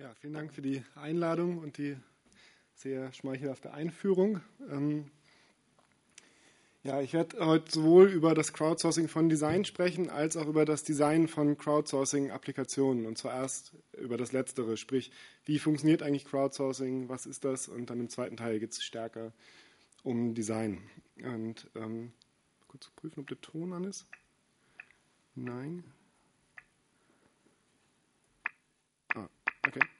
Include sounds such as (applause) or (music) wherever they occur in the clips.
Ja, vielen Dank für die Einladung und die sehr schmeichelhafte Einführung. Ähm, ja, ich werde heute sowohl über das Crowdsourcing von Design sprechen, als auch über das Design von Crowdsourcing-Applikationen. Und zuerst über das Letztere, sprich, wie funktioniert eigentlich Crowdsourcing, was ist das? Und dann im zweiten Teil geht es stärker um Design. Und ähm, kurz prüfen, ob der Ton an ist. Nein. Okay.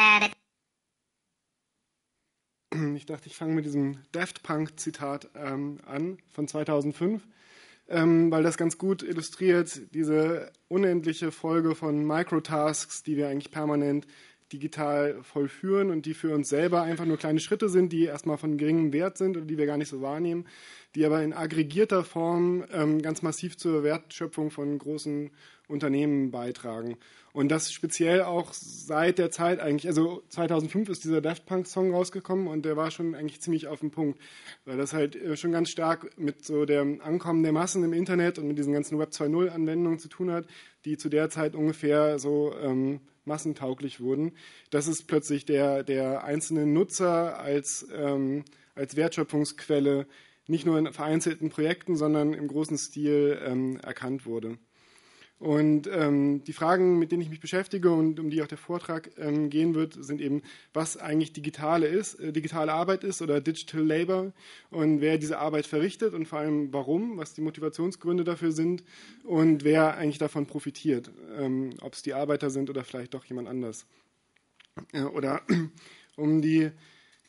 (clears throat) Ich dachte, ich fange mit diesem Daft Punk-Zitat ähm, an von 2005, ähm, weil das ganz gut illustriert diese unendliche Folge von Microtasks, die wir eigentlich permanent digital vollführen und die für uns selber einfach nur kleine Schritte sind, die erstmal von geringem Wert sind und die wir gar nicht so wahrnehmen, die aber in aggregierter Form ähm, ganz massiv zur Wertschöpfung von großen Unternehmen beitragen. Und das speziell auch seit der Zeit eigentlich, also 2005 ist dieser Daft Punk Song rausgekommen und der war schon eigentlich ziemlich auf den Punkt, weil das halt äh, schon ganz stark mit so dem Ankommen der Massen im Internet und mit diesen ganzen Web 2.0 Anwendungen zu tun hat, die zu der Zeit ungefähr so ähm, massentauglich wurden. Das ist plötzlich der, der einzelne Nutzer als, ähm, als Wertschöpfungsquelle nicht nur in vereinzelten Projekten, sondern im großen Stil ähm, erkannt wurde. Und ähm, die Fragen, mit denen ich mich beschäftige und um die auch der Vortrag ähm, gehen wird, sind eben, was eigentlich digitale ist, äh, digitale Arbeit ist oder Digital Labor und wer diese Arbeit verrichtet und vor allem warum, was die Motivationsgründe dafür sind und wer eigentlich davon profitiert, ähm, ob es die Arbeiter sind oder vielleicht doch jemand anders. Äh, oder (clears throat) um die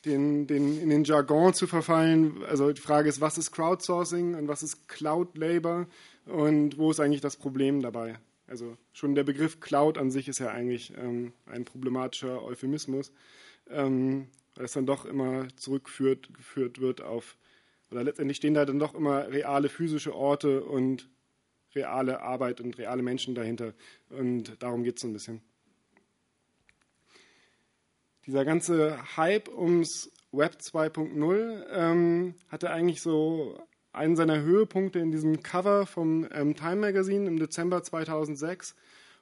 den, den, in den Jargon zu verfallen. Also die Frage ist, was ist Crowdsourcing und was ist Cloud Labor und wo ist eigentlich das Problem dabei? Also schon der Begriff Cloud an sich ist ja eigentlich ähm, ein problematischer Euphemismus, ähm, weil es dann doch immer zurückgeführt geführt wird auf, oder letztendlich stehen da dann doch immer reale physische Orte und reale Arbeit und reale Menschen dahinter. Und darum geht es so ein bisschen dieser ganze Hype ums Web 2.0 ähm, hatte eigentlich so einen seiner Höhepunkte in diesem Cover vom ähm, Time Magazine im Dezember 2006,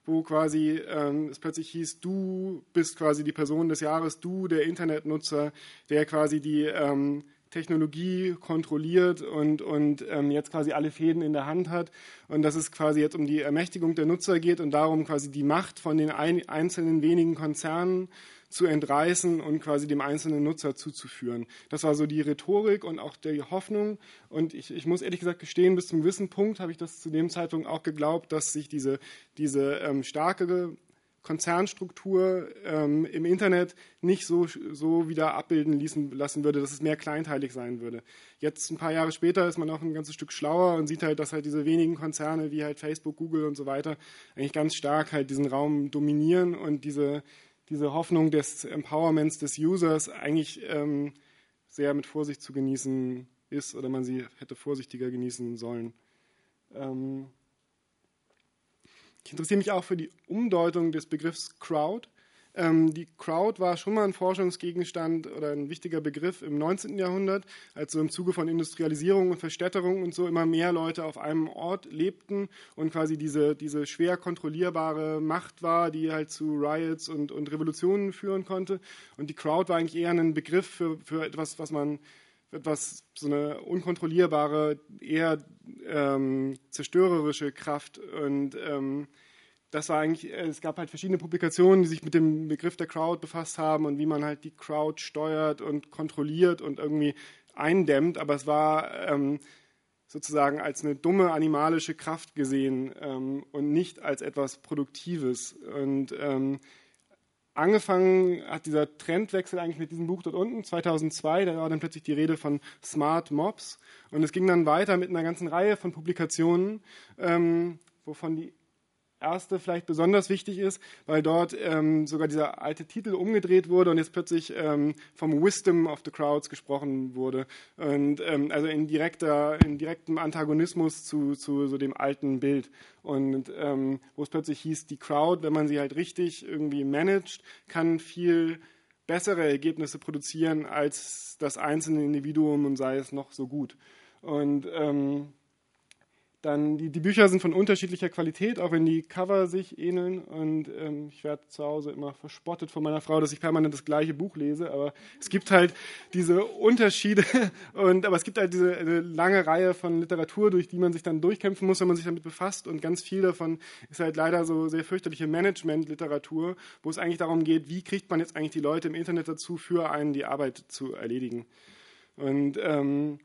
wo quasi ähm, es plötzlich hieß, du bist quasi die Person des Jahres, du der Internetnutzer, der quasi die ähm, Technologie kontrolliert und, und ähm, jetzt quasi alle Fäden in der Hand hat und dass es quasi jetzt um die Ermächtigung der Nutzer geht und darum quasi die Macht von den ein, einzelnen wenigen Konzernen zu entreißen und quasi dem einzelnen Nutzer zuzuführen. Das war so die Rhetorik und auch die Hoffnung. Und ich, ich muss ehrlich gesagt gestehen, bis zum gewissen Punkt habe ich das zu dem Zeitpunkt auch geglaubt, dass sich diese, diese ähm, starke Konzernstruktur ähm, im Internet nicht so, so wieder abbilden ließen, lassen würde, dass es mehr kleinteilig sein würde. Jetzt, ein paar Jahre später, ist man auch ein ganzes Stück schlauer und sieht halt, dass halt diese wenigen Konzerne wie halt Facebook, Google und so weiter eigentlich ganz stark halt diesen Raum dominieren und diese, diese Hoffnung des Empowerments des Users eigentlich ähm, sehr mit Vorsicht zu genießen ist oder man sie hätte vorsichtiger genießen sollen. Ähm ich interessiere mich auch für die Umdeutung des Begriffs Crowd. Ähm, die Crowd war schon mal ein Forschungsgegenstand oder ein wichtiger Begriff im 19. Jahrhundert, als so im Zuge von Industrialisierung und Verstädterung und so immer mehr Leute auf einem Ort lebten und quasi diese, diese schwer kontrollierbare Macht war, die halt zu Riots und, und Revolutionen führen konnte. Und die Crowd war eigentlich eher ein Begriff für, für etwas, was man etwas, so eine unkontrollierbare, eher ähm, zerstörerische Kraft und ähm, das war eigentlich, äh, es gab halt verschiedene Publikationen, die sich mit dem Begriff der Crowd befasst haben und wie man halt die Crowd steuert und kontrolliert und irgendwie eindämmt, aber es war ähm, sozusagen als eine dumme animalische Kraft gesehen ähm, und nicht als etwas Produktives. Und ähm, angefangen hat dieser Trendwechsel eigentlich mit diesem Buch dort unten, 2002, da war dann plötzlich die Rede von Smart Mobs. Und es ging dann weiter mit einer ganzen Reihe von Publikationen, ähm, wovon die erste vielleicht besonders wichtig ist, weil dort ähm, sogar dieser alte Titel umgedreht wurde und jetzt plötzlich ähm, vom Wisdom of the Crowds gesprochen wurde. Und ähm, also in, direkter, in direktem Antagonismus zu, zu so dem alten Bild. Und ähm, wo es plötzlich hieß, die Crowd, wenn man sie halt richtig irgendwie managt, kann viel bessere Ergebnisse produzieren als das einzelne Individuum und sei es noch so gut. Und ähm, dann die, die, Bücher sind von unterschiedlicher Qualität, auch wenn die Cover sich ähneln. Und ähm, ich werde zu Hause immer verspottet von meiner Frau, dass ich permanent das gleiche Buch lese. Aber es gibt halt diese Unterschiede. (laughs) Und, aber es gibt halt diese lange Reihe von Literatur, durch die man sich dann durchkämpfen muss, wenn man sich damit befasst. Und ganz viel davon ist halt leider so sehr fürchterliche Management-Literatur, wo es eigentlich darum geht, wie kriegt man jetzt eigentlich die Leute im Internet dazu, für einen die Arbeit zu erledigen. Und ähm,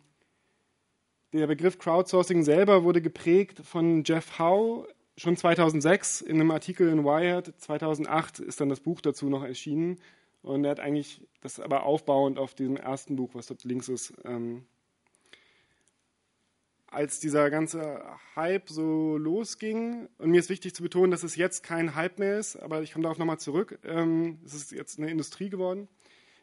der Begriff Crowdsourcing selber wurde geprägt von Jeff Howe schon 2006 in einem Artikel in Wired. 2008 ist dann das Buch dazu noch erschienen. Und er hat eigentlich das aber aufbauend auf diesem ersten Buch, was dort links ist. Ähm, als dieser ganze Hype so losging, und mir ist wichtig zu betonen, dass es jetzt kein Hype mehr ist, aber ich komme darauf nochmal zurück, ähm, es ist jetzt eine Industrie geworden.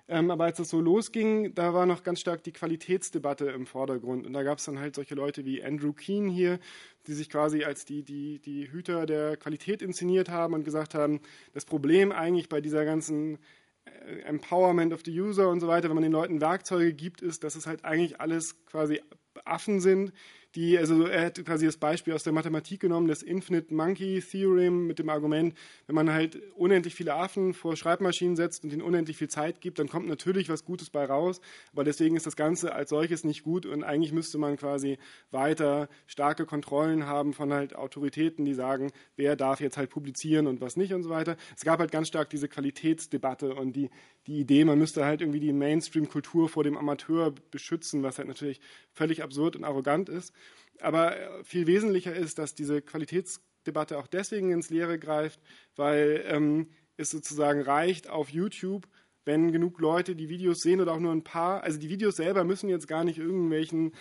Ähm, aber als es so losging, da war noch ganz stark die Qualitätsdebatte im Vordergrund. Und da gab es dann halt solche Leute wie Andrew Keen hier, die sich quasi als die, die, die Hüter der Qualität inszeniert haben und gesagt haben, das Problem eigentlich bei dieser ganzen äh, Empowerment of the User und so weiter, wenn man den Leuten Werkzeuge gibt, ist, dass es halt eigentlich alles quasi Affen sind, die, also er hat quasi das Beispiel aus der Mathematik genommen, das Infinite Monkey Theorem mit dem Argument, wenn man halt unendlich viele Affen vor Schreibmaschinen setzt und ihnen unendlich viel Zeit gibt, dann kommt natürlich was Gutes bei raus, aber deswegen ist das Ganze als solches nicht gut und eigentlich müsste man quasi weiter starke Kontrollen haben von halt Autoritäten, die sagen, wer darf jetzt halt publizieren und was nicht und so weiter. Es gab halt ganz stark diese Qualitätsdebatte und die, die Idee, man müsste halt irgendwie die Mainstream-Kultur vor dem Amateur beschützen, was halt natürlich völlig absurd und arrogant ist. Aber äh, viel wesentlicher ist, dass diese Qualitätsdebatte auch deswegen ins Leere greift, weil ähm, es sozusagen reicht auf YouTube, wenn genug Leute die Videos sehen oder auch nur ein paar. Also die Videos selber müssen jetzt gar nicht irgendwelchen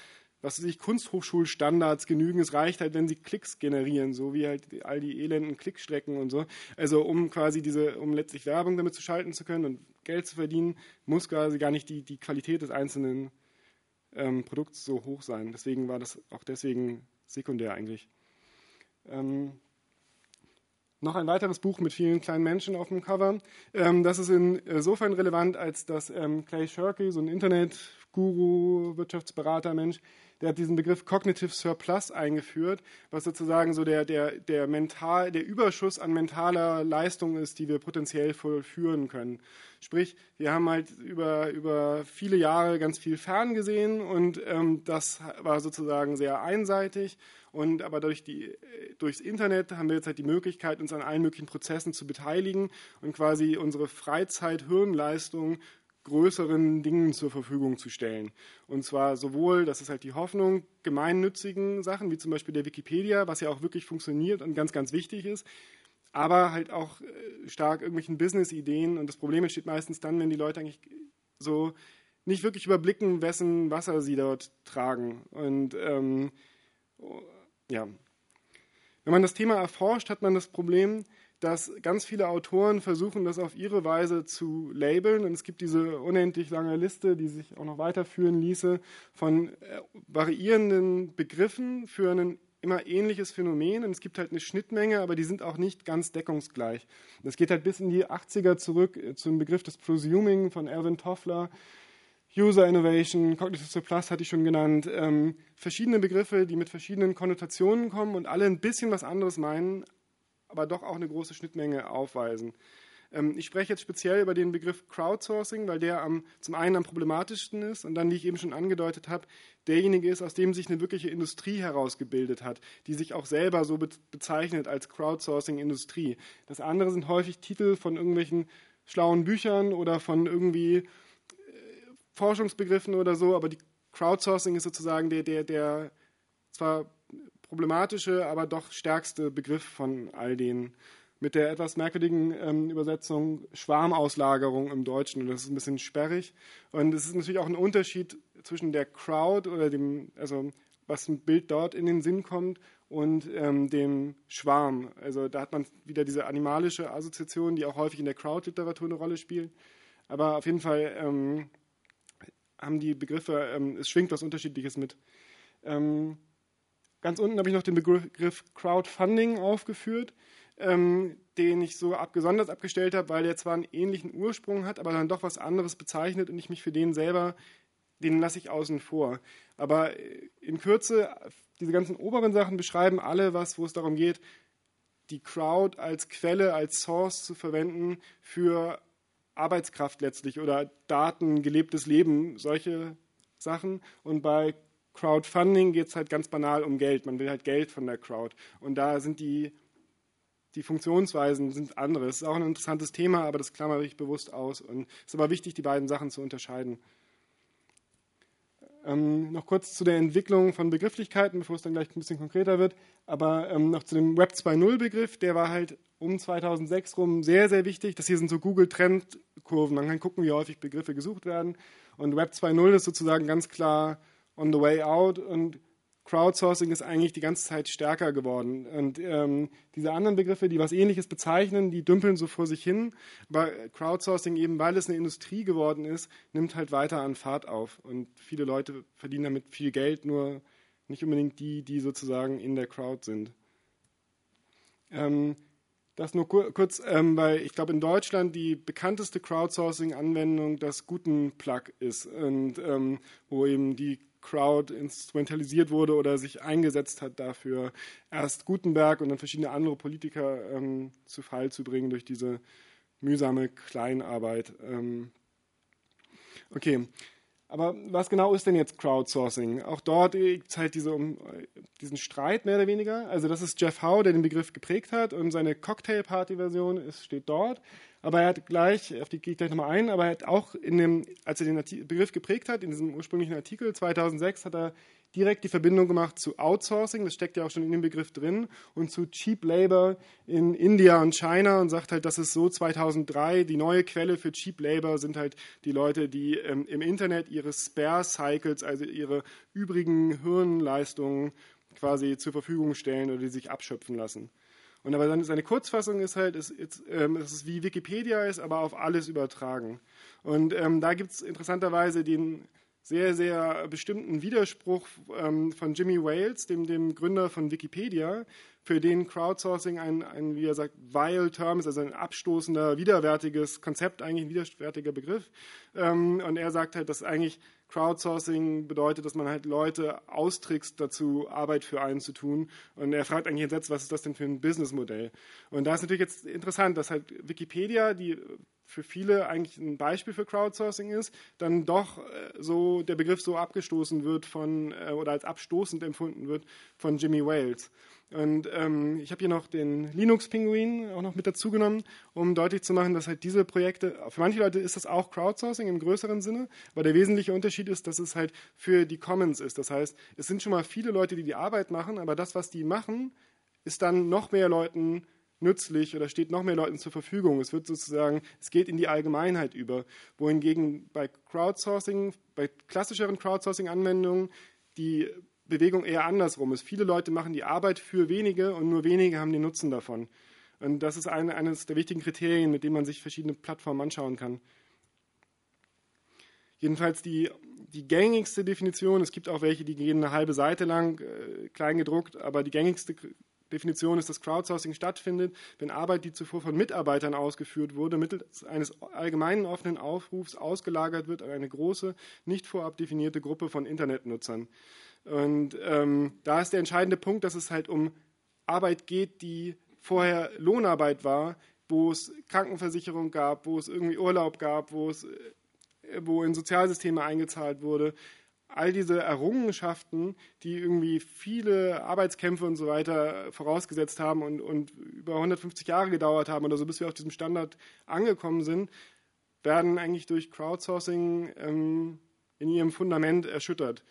was weiß ich, Kunsthochschulstandards genügen. Es reicht halt, wenn sie Klicks generieren, so wie halt all die elenden Klickstrecken und so. Also um quasi diese, um letztlich Werbung damit zu schalten zu können und Geld zu verdienen, muss quasi gar nicht die, die Qualität des einzelnen ähm, Produkts so hoch sein. Deswegen war das auch deswegen sekundär eigentlich. Ähm, noch ein weiteres Buch mit vielen kleinen Menschen auf dem Cover. Ähm, das ist insofern relevant, als dass ähm, Clay Shirky, so ein Internetguru, Wirtschaftsberater, Mensch, der hat diesen Begriff Cognitive Surplus eingeführt, was sozusagen so der, der, der, mental, der Überschuss an mentaler Leistung ist, die wir potenziell vollführen können. Sprich, wir haben halt über, über viele Jahre ganz viel ferngesehen und ähm, das war sozusagen sehr einseitig. Und aber durch die, durchs Internet haben wir jetzt halt die Möglichkeit, uns an allen möglichen Prozessen zu beteiligen und quasi unsere Freizeit-Hirnleistung größeren Dingen zur Verfügung zu stellen. Und zwar sowohl, das ist halt die Hoffnung, gemeinnützigen Sachen, wie zum Beispiel der Wikipedia, was ja auch wirklich funktioniert und ganz, ganz wichtig ist, aber halt auch äh, stark irgendwelchen Business-Ideen. Und das Problem entsteht meistens dann, wenn die Leute eigentlich so nicht wirklich überblicken, wessen Wasser sie dort tragen. Und ähm, ja, wenn man das Thema erforscht, hat man das Problem, dass ganz viele Autoren versuchen, das auf ihre Weise zu labeln. Und es gibt diese unendlich lange Liste, die sich auch noch weiterführen ließe, von äh, variierenden Begriffen für ein immer ähnliches Phänomen. Und es gibt halt eine Schnittmenge, aber die sind auch nicht ganz deckungsgleich. Das geht halt bis in die 80er zurück äh, zum Begriff des Prosuming von Alvin Toffler. User Innovation, Cognitive Surplus hatte ich schon genannt, ähm, verschiedene Begriffe, die mit verschiedenen Konnotationen kommen und alle ein bisschen was anderes meinen, aber doch auch eine große Schnittmenge aufweisen. Ähm, ich spreche jetzt speziell über den Begriff Crowdsourcing, weil der am, zum einen am problematischsten ist und dann, wie ich eben schon angedeutet habe, derjenige ist, aus dem sich eine wirkliche Industrie herausgebildet hat, die sich auch selber so bezeichnet als Crowdsourcing-Industrie. Das andere sind häufig Titel von irgendwelchen schlauen Büchern oder von irgendwie äh, Forschungsbegriffen oder so, aber die Crowdsourcing ist sozusagen der, der, der zwar problematische, aber doch stärkste Begriff von all denen. Mit der etwas merkwürdigen ähm, Übersetzung Schwarmauslagerung im Deutschen. Das ist ein bisschen sperrig. Und es ist natürlich auch ein Unterschied zwischen der Crowd oder dem, also was ein Bild dort in den Sinn kommt, und ähm, dem Schwarm. Also da hat man wieder diese animalische Assoziation, die auch häufig in der Crowd-Literatur eine Rolle spielt. Aber auf jeden Fall ähm, haben die Begriffe, ähm, es schwingt was Unterschiedliches mit. Ähm, ganz unten habe ich noch den Begriff Crowdfunding aufgeführt, ähm, den ich so abgesondert abgestellt habe, weil der zwar einen ähnlichen Ursprung hat, aber dann doch was anderes bezeichnet und ich mich für den selber, den lasse ich außen vor. Aber äh, in Kürze, diese ganzen oberen Sachen beschreiben alle was, wo es darum geht, die Crowd als Quelle, als Source zu verwenden für Arbeitskraft letztlich oder Daten, gelebtes Leben, solche Sachen. Und bei Crowdfunding geht es halt ganz banal um Geld. Man will halt Geld von der Crowd. Und da sind die, die Funktionsweisen sind andere. Es ist auch ein interessantes Thema, aber das klammere ich bewusst aus. Und es ist aber wichtig, die beiden Sachen zu unterscheiden. Ähm, noch kurz zu der Entwicklung von Begrifflichkeiten, bevor es dann gleich ein bisschen konkreter wird. Aber ähm, noch zu dem Web 2.0-Begriff, der war halt um 2006 rum sehr, sehr wichtig. Das hier sind so Google-Trendkurven. Man kann gucken, wie häufig Begriffe gesucht werden. Und Web 2.0 ist sozusagen ganz klar on the way out und Crowdsourcing ist eigentlich die ganze Zeit stärker geworden. Und ähm, diese anderen Begriffe, die was Ähnliches bezeichnen, die dümpeln so vor sich hin. Aber Crowdsourcing, eben weil es eine Industrie geworden ist, nimmt halt weiter an Fahrt auf. Und viele Leute verdienen damit viel Geld, nur nicht unbedingt die, die sozusagen in der Crowd sind. Ähm, das nur kurz, ähm, weil ich glaube, in Deutschland die bekannteste Crowdsourcing-Anwendung das Gutenplug ist, und, ähm, wo eben die Crowd instrumentalisiert wurde oder sich eingesetzt hat dafür, erst Gutenberg und dann verschiedene andere Politiker ähm, zu Fall zu bringen durch diese mühsame Kleinarbeit. Ähm okay, aber was genau ist denn jetzt Crowdsourcing? Auch dort gibt es halt diese, um, diesen Streit mehr oder weniger. Also das ist Jeff Howe, der den Begriff geprägt hat und seine Cocktail-Party-Version steht dort. Aber er hat gleich, auf die gehe ich gleich nochmal ein, aber er hat auch in dem, als er den Begriff geprägt hat, in diesem ursprünglichen Artikel 2006, hat er direkt die Verbindung gemacht zu Outsourcing, das steckt ja auch schon in dem Begriff drin, und zu Cheap Labor in India und China und sagt halt, das ist so 2003, die neue Quelle für Cheap Labor sind halt die Leute, die ähm, im Internet ihre Spare Cycles, also ihre übrigen Hirnleistungen quasi zur Verfügung stellen oder die sich abschöpfen lassen. Und aber dann seine Kurzfassung ist halt, ist, ist, ähm, es ist wie Wikipedia ist, aber auf alles übertragen. Und ähm, da gibt es interessanterweise den sehr, sehr bestimmten Widerspruch ähm, von Jimmy Wales, dem, dem Gründer von Wikipedia, für den Crowdsourcing ein, ein, wie er sagt, vile Term ist, also ein abstoßender, widerwärtiges Konzept, eigentlich ein widerwärtiger Begriff. Ähm, und er sagt halt, dass eigentlich Crowdsourcing bedeutet, dass man halt Leute austrickst dazu, Arbeit für einen zu tun. Und er fragt eigentlich jetzt, was ist das denn für ein Businessmodell? Und da ist natürlich jetzt interessant, dass halt Wikipedia, die für viele eigentlich ein Beispiel für Crowdsourcing ist, dann doch äh, so der Begriff so abgestoßen wird von äh, oder als abstoßend empfunden wird von Jimmy Wales. Und ähm, ich habe hier noch den Linux-Pinguin auch noch mit dazu genommen, um deutlich zu machen, dass halt diese Projekte, für manche Leute ist das auch Crowdsourcing im größeren Sinne, aber der wesentliche Unterschied ist, dass es halt für die Commons ist. Das heißt, es sind schon mal viele Leute, die die Arbeit machen, aber das, was die machen, ist dann noch mehr Leuten nützlich oder steht noch mehr Leuten zur Verfügung. Es wird sozusagen, es geht in die Allgemeinheit über. Wohingegen bei Crowdsourcing, bei klassischeren Crowdsourcing-Anwendungen die Bewegung eher andersrum ist. Viele Leute machen die Arbeit für wenige und nur wenige haben den Nutzen davon. Und das ist eine, eines der wichtigen Kriterien, mit denen man sich verschiedene Plattformen anschauen kann. Jedenfalls die, die gängigste Definition, es gibt auch welche, die gehen eine halbe Seite lang, äh, klein gedruckt, aber die gängigste Definition ist, dass Crowdsourcing stattfindet, wenn Arbeit, die zuvor von Mitarbeitern ausgeführt wurde, mittels eines allgemeinen offenen Aufrufs ausgelagert wird an eine große, nicht vorab definierte Gruppe von Internetnutzern. Und ähm, da ist der entscheidende Punkt, dass es halt um Arbeit geht, die vorher Lohnarbeit war, wo es Krankenversicherung gab, wo es irgendwie Urlaub gab, wo es äh, wo in Sozialsysteme eingezahlt wurde. All diese Errungenschaften, die irgendwie viele Arbeitskämpfe und so weiter vorausgesetzt haben und, und über 150 Jahre gedauert haben oder so, bis wir auf diesem Standard angekommen sind, werden eigentlich durch Crowdsourcing ähm, in ihrem Fundament erschüttert.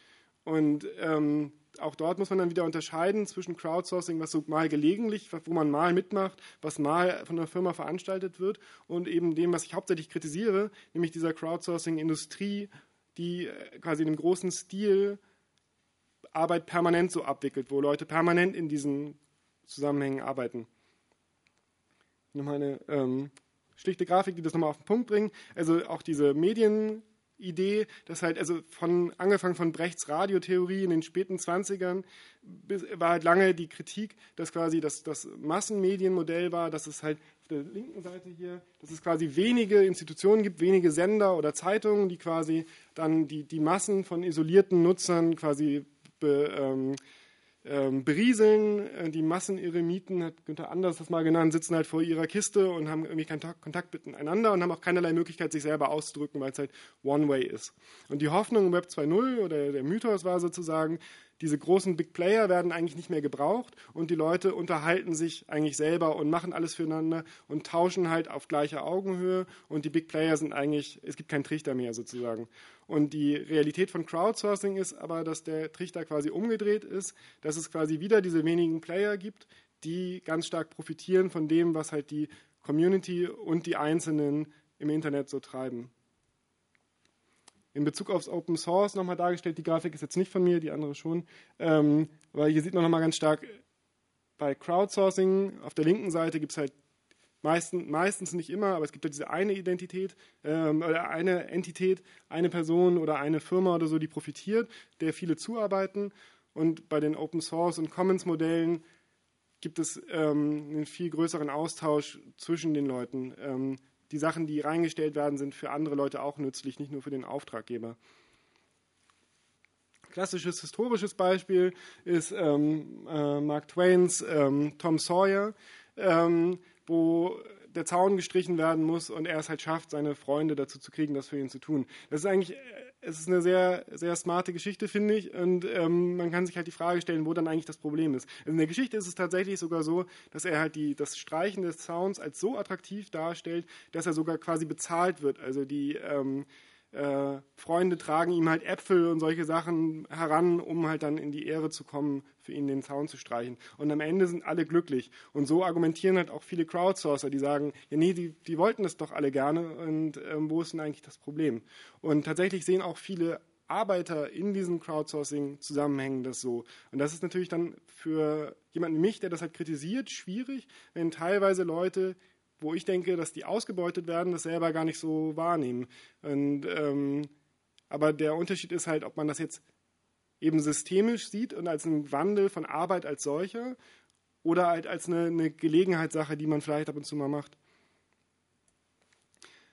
Und ähm, auch dort muss man dann wieder unterscheiden zwischen Crowdsourcing, was so mal gelegentlich, wo man mal mitmacht, was mal von einer Firma veranstaltet wird, und eben dem, was ich hauptsächlich kritisiere, nämlich dieser Crowdsourcing-Industrie, die äh, quasi in einem großen Stil Arbeit permanent so abwickelt, wo Leute permanent in diesen Zusammenhängen arbeiten. Nochmal eine ähm, schlichte Grafik, die das nochmal auf den Punkt bringt. Also auch diese Medien, Idee, dass halt, also von, angefangen von Brechts Radiotheorie in den späten 20ern, bis, war halt lange die Kritik, dass quasi das, das Massenmedienmodell war, dass es halt auf der linken Seite hier, dass es quasi wenige Institutionen gibt, wenige Sender oder Zeitungen, die quasi dann die, die Massen von isolierten Nutzern quasi be, ähm, ähm, berieseln. Äh, die Masseneremiten, hat Günther Anders das mal genannt, sitzen halt vor ihrer Kiste und haben irgendwie keinen Kontakt miteinander und haben auch keinerlei Möglichkeit, sich selber auszudrücken, weil es halt One-Way ist. Und die Hoffnung im Web 2.0 oder der Mythos war sozusagen, diese großen Big Player werden eigentlich nicht mehr gebraucht und die Leute unterhalten sich eigentlich selber und machen alles füreinander und tauschen halt auf gleicher Augenhöhe und die Big Player sind eigentlich, es gibt keinen Trichter mehr sozusagen. Und die Realität von Crowdsourcing ist aber, dass der Trichter quasi umgedreht ist, dass es quasi wieder diese wenigen Player gibt, die ganz stark profitieren von dem, was halt die Community und die Einzelnen im Internet so treiben in Bezug aufs Open Source nochmal dargestellt. Die Grafik ist jetzt nicht von mir, die andere schon. Ähm, weil hier sieht man nochmal ganz stark bei Crowdsourcing auf der linken Seite gibt es halt meistens, meistens nicht immer, aber es gibt halt diese eine Identität ähm, oder eine Entität, eine Person oder eine Firma oder so, die profitiert, der viele zuarbeiten. Und bei den Open Source und Commons Modellen gibt es ähm, einen viel größeren Austausch zwischen den Leuten. Ähm, die Sachen, die reingestellt werden, sind für andere Leute auch nützlich, nicht nur für den Auftraggeber. Klassisches historisches Beispiel ist ähm, äh, Mark Twains ähm, Tom Sawyer, ähm, wo der Zaun gestrichen werden muss und er es halt schafft, seine Freunde dazu zu kriegen, das für ihn zu tun. Das ist eigentlich es ist eine sehr, sehr smarte Geschichte, finde ich. Und ähm, man kann sich halt die Frage stellen, wo dann eigentlich das Problem ist. Also in der Geschichte ist es tatsächlich sogar so, dass er halt die, das Streichen des Sounds als so attraktiv darstellt, dass er sogar quasi bezahlt wird. Also die ähm, äh, Freunde tragen ihm halt Äpfel und solche Sachen heran, um halt dann in die Ehre zu kommen, für ihn den Zaun zu streichen. Und am Ende sind alle glücklich. Und so argumentieren halt auch viele Crowdsourcer, die sagen, ja nee, die, die wollten das doch alle gerne und ähm, wo ist denn eigentlich das Problem? Und tatsächlich sehen auch viele Arbeiter in diesen Crowdsourcing-Zusammenhängen das so. Und das ist natürlich dann für jemanden wie mich, der das halt kritisiert, schwierig, wenn teilweise Leute wo ich denke, dass die ausgebeutet werden, das selber gar nicht so wahrnehmen. Und, ähm, aber der Unterschied ist halt, ob man das jetzt eben systemisch sieht und als einen Wandel von Arbeit als solcher oder halt als eine, eine Gelegenheitssache, die man vielleicht ab und zu mal macht.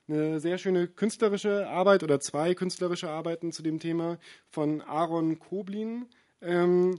Eine sehr schöne künstlerische Arbeit oder zwei künstlerische Arbeiten zu dem Thema von Aaron Koblin. Ähm,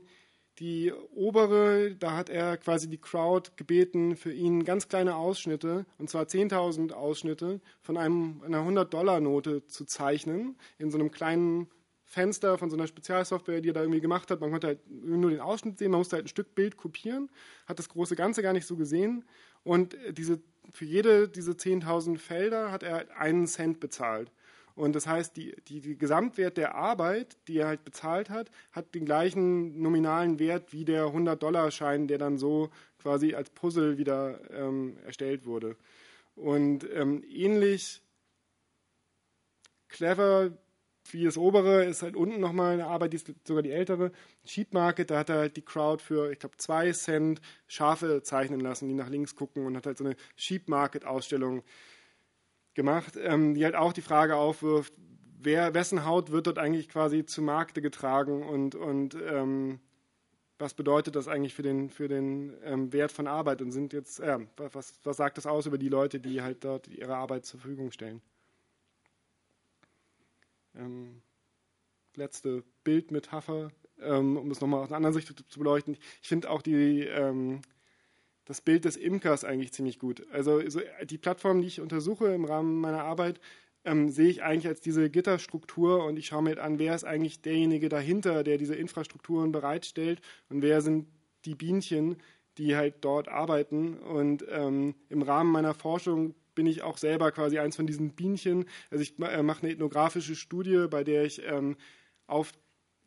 die obere, da hat er quasi die Crowd gebeten, für ihn ganz kleine Ausschnitte, und zwar 10.000 Ausschnitte von einem, einer 100-Dollar-Note zu zeichnen, in so einem kleinen Fenster von so einer Spezialsoftware, die er da irgendwie gemacht hat. Man konnte halt nur den Ausschnitt sehen, man musste halt ein Stück Bild kopieren, hat das große Ganze gar nicht so gesehen. Und diese, für jede diese 10.000 Felder hat er einen Cent bezahlt. Und das heißt, die, die, die, Gesamtwert der Arbeit, die er halt bezahlt hat, hat den gleichen nominalen Wert wie der 100-Dollar-Schein, der dann so quasi als Puzzle wieder ähm, erstellt wurde. Und ähm, ähnlich clever wie das obere ist halt unten nochmal eine Arbeit, die ist sogar die ältere. Cheap Market, da hat er halt die Crowd für, ich glaube, zwei Cent Schafe zeichnen lassen, die nach links gucken und hat halt so eine Cheap Market Ausstellung gemacht, ähm, die halt auch die Frage aufwirft, wer, wessen Haut wird dort eigentlich quasi zu Markte getragen und, und ähm, was bedeutet das eigentlich für den, für den ähm, Wert von Arbeit und sind jetzt, äh, was, was sagt das aus über die Leute, die halt dort ihre Arbeit zur Verfügung stellen? Ähm, letzte Bildmetapher, ähm, um es nochmal aus einer anderen Sicht zu beleuchten. Ich finde auch die, ähm, das Bild des Imkers eigentlich ziemlich gut. Also so die Plattform, die ich untersuche im Rahmen meiner Arbeit, ähm, sehe ich eigentlich als diese Gitterstruktur und ich schaue mir an, wer ist eigentlich derjenige dahinter, der diese Infrastrukturen bereitstellt und wer sind die Bienchen, die halt dort arbeiten. Und ähm, im Rahmen meiner Forschung bin ich auch selber quasi eins von diesen Bienchen. Also ich äh, mache eine ethnografische Studie, bei der ich ähm, auf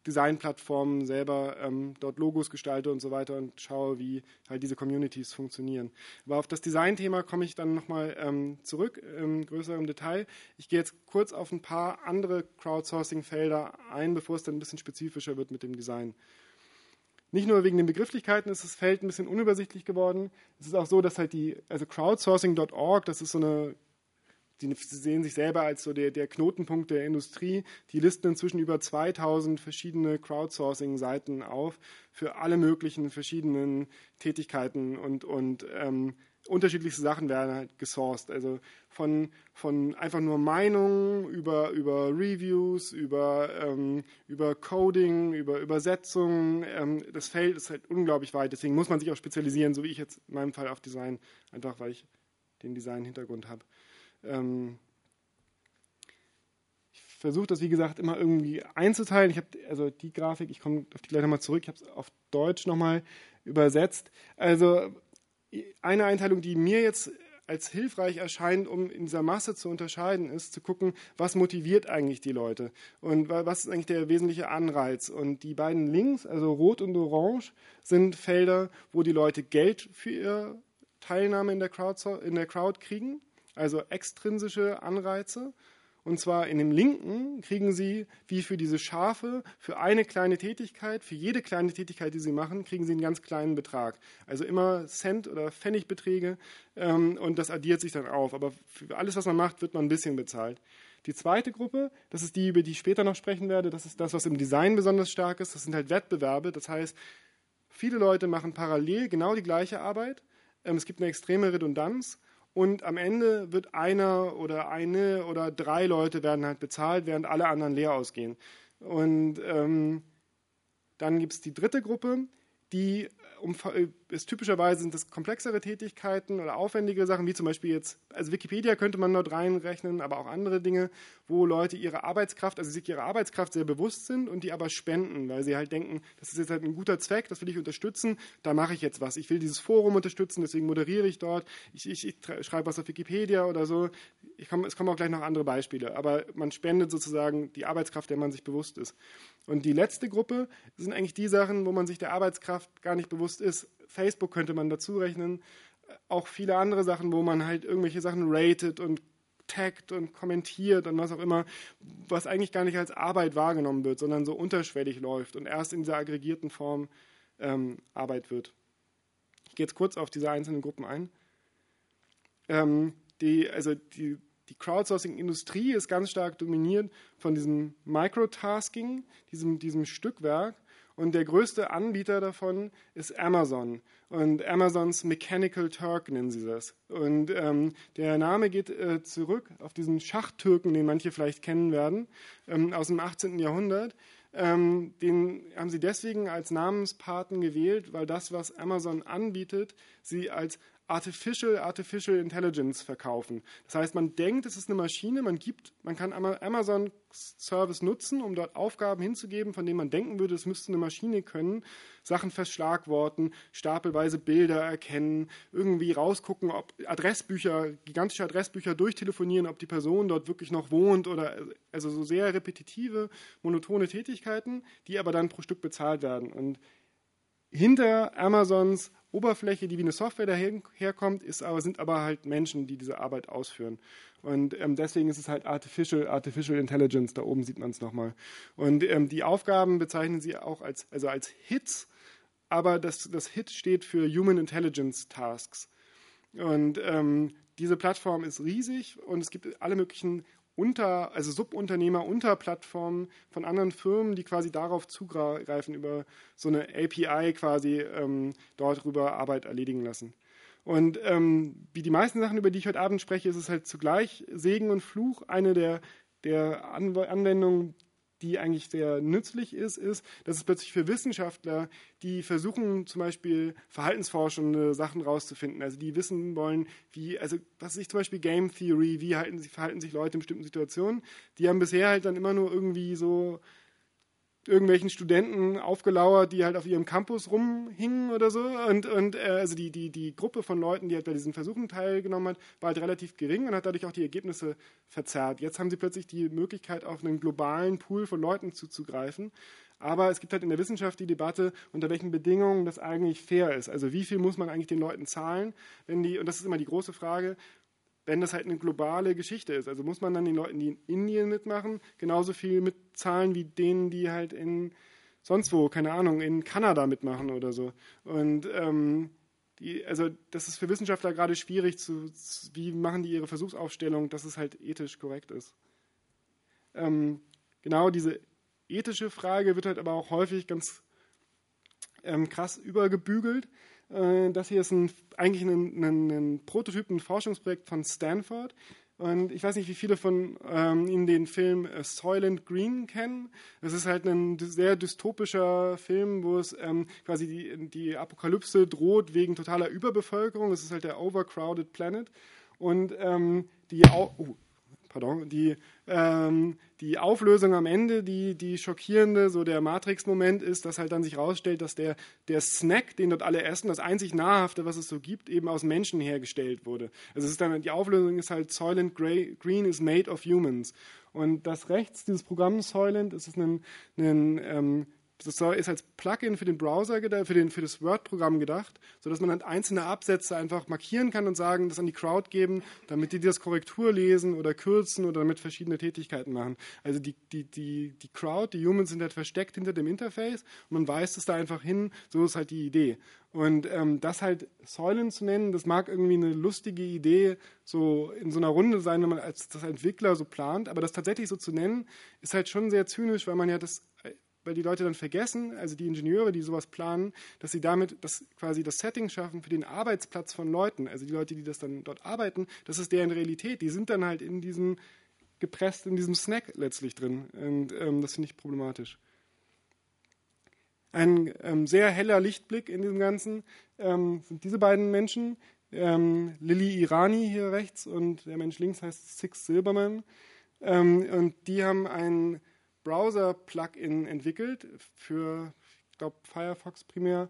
Designplattformen selber ähm, dort Logos gestalte und so weiter und schaue, wie halt diese Communities funktionieren. Aber auf das Designthema komme ich dann nochmal ähm, zurück im größeren Detail. Ich gehe jetzt kurz auf ein paar andere Crowdsourcing-Felder ein, bevor es dann ein bisschen spezifischer wird mit dem Design. Nicht nur wegen den Begrifflichkeiten ist das Feld ein bisschen unübersichtlich geworden. Es ist auch so, dass halt die, also crowdsourcing.org, das ist so eine die sehen sich selber als so der, der Knotenpunkt der Industrie. Die listen inzwischen über 2000 verschiedene Crowdsourcing-Seiten auf für alle möglichen verschiedenen Tätigkeiten und, und ähm, unterschiedlichste Sachen werden halt gesourced. Also von, von einfach nur Meinungen über, über Reviews, über, ähm, über Coding, über Übersetzungen. Ähm, das Feld ist halt unglaublich weit. Deswegen muss man sich auch spezialisieren, so wie ich jetzt in meinem Fall auf Design, einfach weil ich den Design-Hintergrund habe. Ähm, ich versuche das, wie gesagt, immer irgendwie einzuteilen. Ich habe also die Grafik, ich komme auf die gleich nochmal zurück, ich habe es auf Deutsch nochmal übersetzt. Also eine Einteilung, die mir jetzt als hilfreich erscheint, um in dieser Masse zu unterscheiden, ist zu gucken, was motiviert eigentlich die Leute und was ist eigentlich der wesentliche Anreiz. Und die beiden Links, also Rot und Orange, sind Felder, wo die Leute Geld für ihre Teilnahme in der Crowd, in der Crowd kriegen also extrinsische Anreize. Und zwar in dem linken kriegen Sie, wie für diese Schafe, für eine kleine Tätigkeit, für jede kleine Tätigkeit, die Sie machen, kriegen Sie einen ganz kleinen Betrag. Also immer Cent- oder Pfennigbeträge ähm, und das addiert sich dann auf. Aber für alles, was man macht, wird man ein bisschen bezahlt. Die zweite Gruppe, das ist die, über die ich später noch sprechen werde, das ist das, was im Design besonders stark ist. Das sind halt Wettbewerbe. Das heißt, viele Leute machen parallel genau die gleiche Arbeit. Ähm, es gibt eine extreme Redundanz und am Ende wird einer oder eine oder drei Leute werden halt bezahlt, während alle anderen leer ausgehen. Und ähm, dann gibt es die dritte Gruppe, die um, ist typischerweise sind das komplexere Tätigkeiten oder aufwendige Sachen, wie zum Beispiel jetzt, also Wikipedia könnte man dort reinrechnen, aber auch andere Dinge, wo Leute ihre Arbeitskraft, also sich ihrer Arbeitskraft sehr bewusst sind und die aber spenden, weil sie halt denken, das ist jetzt halt ein guter Zweck, das will ich unterstützen, da mache ich jetzt was. Ich will dieses Forum unterstützen, deswegen moderiere ich dort, ich, ich, ich schreibe was auf Wikipedia oder so. Komm, es kommen auch gleich noch andere Beispiele, aber man spendet sozusagen die Arbeitskraft, der man sich bewusst ist. Und die letzte Gruppe sind eigentlich die Sachen, wo man sich der Arbeitskraft gar nicht bewusst ist. Facebook könnte man dazu rechnen. Auch viele andere Sachen, wo man halt irgendwelche Sachen ratet und taggt und kommentiert und was auch immer, was eigentlich gar nicht als Arbeit wahrgenommen wird, sondern so unterschwellig läuft und erst in dieser aggregierten Form ähm, Arbeit wird. Ich gehe jetzt kurz auf diese einzelnen Gruppen ein. Ähm, die, also die, die Crowdsourcing-Industrie ist ganz stark dominiert von diesem Microtasking, diesem, diesem Stückwerk. Und der größte Anbieter davon ist Amazon. Und Amazons Mechanical Turk nennen sie das. Und ähm, der Name geht äh, zurück auf diesen Schachtürken, den manche vielleicht kennen werden, ähm, aus dem 18. Jahrhundert. Ähm, den haben sie deswegen als Namenspaten gewählt, weil das, was Amazon anbietet, sie als Artificial Artificial Intelligence verkaufen. Das heißt, man denkt, es ist eine Maschine, man gibt, man kann Amazon Service nutzen, um dort Aufgaben hinzugeben, von denen man denken würde, es müsste eine Maschine können, Sachen verschlagworten, stapelweise Bilder erkennen, irgendwie rausgucken, ob Adressbücher, gigantische Adressbücher durchtelefonieren, ob die Person dort wirklich noch wohnt oder also so sehr repetitive, monotone Tätigkeiten, die aber dann pro Stück bezahlt werden. Und hinter Amazons Oberfläche, die wie eine Software daherkommt, ist aber, sind aber halt Menschen, die diese Arbeit ausführen. Und ähm, deswegen ist es halt Artificial, Artificial Intelligence, da oben sieht man es nochmal. Und ähm, die Aufgaben bezeichnen sie auch als, also als Hits, aber das, das Hit steht für Human Intelligence Tasks. Und ähm, diese Plattform ist riesig und es gibt alle möglichen unter, also Subunternehmer, Unterplattformen von anderen Firmen, die quasi darauf zugreifen, über so eine API quasi ähm, dort rüber Arbeit erledigen lassen. Und ähm, wie die meisten Sachen, über die ich heute Abend spreche, ist es halt zugleich Segen und Fluch. Eine der, der Anwendungen, die eigentlich sehr nützlich ist, ist, dass es plötzlich für Wissenschaftler, die versuchen zum Beispiel verhaltensforschende Sachen rauszufinden, also die wissen wollen, wie, also was ist zum Beispiel Game Theory, wie halten sich, verhalten sich Leute in bestimmten Situationen, die haben bisher halt dann immer nur irgendwie so irgendwelchen Studenten aufgelauert, die halt auf ihrem Campus rumhingen oder so. Und, und äh, also die, die, die Gruppe von Leuten, die halt bei diesen Versuchen teilgenommen hat, war halt relativ gering und hat dadurch auch die Ergebnisse verzerrt. Jetzt haben sie plötzlich die Möglichkeit, auf einen globalen Pool von Leuten zuzugreifen. Aber es gibt halt in der Wissenschaft die Debatte, unter welchen Bedingungen das eigentlich fair ist. Also wie viel muss man eigentlich den Leuten zahlen, wenn die, und das ist immer die große Frage, wenn das halt eine globale Geschichte ist. Also muss man dann den Leuten, die in Indien mitmachen, genauso viel mitzahlen wie denen, die halt in sonst wo, keine Ahnung, in Kanada mitmachen oder so. Und ähm, die, also das ist für Wissenschaftler gerade schwierig, zu, wie machen die ihre Versuchsaufstellung, dass es halt ethisch korrekt ist. Ähm, genau diese ethische Frage wird halt aber auch häufig ganz ähm, krass übergebügelt. Äh, das hier ist ein, eigentlich ein, ein, ein Prototyp, ein Forschungsprojekt von Stanford. Und ich weiß nicht, wie viele von ähm, Ihnen den Film äh, Soylent Green kennen. Das ist halt ein sehr dystopischer Film, wo es ähm, quasi die, die Apokalypse droht wegen totaler Überbevölkerung. Es ist halt der Overcrowded Planet. Und ähm, die, Au oh, pardon, die, ähm, die Auflösung am Ende, die, die schockierende, so der Matrix-Moment ist, dass halt dann sich rausstellt, dass der, der Snack, den dort alle essen, das einzig Nahrhafte, was es so gibt, eben aus Menschen hergestellt wurde. Also es ist dann, die Auflösung ist halt Soylent Green is made of humans. Und das rechts, dieses Programm Soylent, ist ein, ein ähm, das ist als Plugin für den Browser, für, den, für das Word-Programm gedacht, sodass man dann einzelne Absätze einfach markieren kann und sagen, das an die Crowd geben, damit die das Korrektur lesen oder kürzen oder damit verschiedene Tätigkeiten machen. Also die, die, die, die Crowd, die Humans sind halt versteckt hinter dem Interface und man weist es da einfach hin, so ist halt die Idee. Und ähm, das halt Säulen zu nennen, das mag irgendwie eine lustige Idee so in so einer Runde sein, wenn man als das Entwickler so plant, aber das tatsächlich so zu nennen, ist halt schon sehr zynisch, weil man ja das weil die Leute dann vergessen, also die Ingenieure, die sowas planen, dass sie damit das, quasi das Setting schaffen für den Arbeitsplatz von Leuten. Also die Leute, die das dann dort arbeiten, das ist deren Realität. Die sind dann halt in diesem, gepresst in diesem Snack letztlich drin. Und ähm, das finde ich problematisch. Ein ähm, sehr heller Lichtblick in diesem Ganzen ähm, sind diese beiden Menschen. Ähm, Lilly Irani hier rechts und der Mensch links heißt Six Silberman. Ähm, und die haben ein Browser-Plugin entwickelt für, ich glaube, Firefox primär,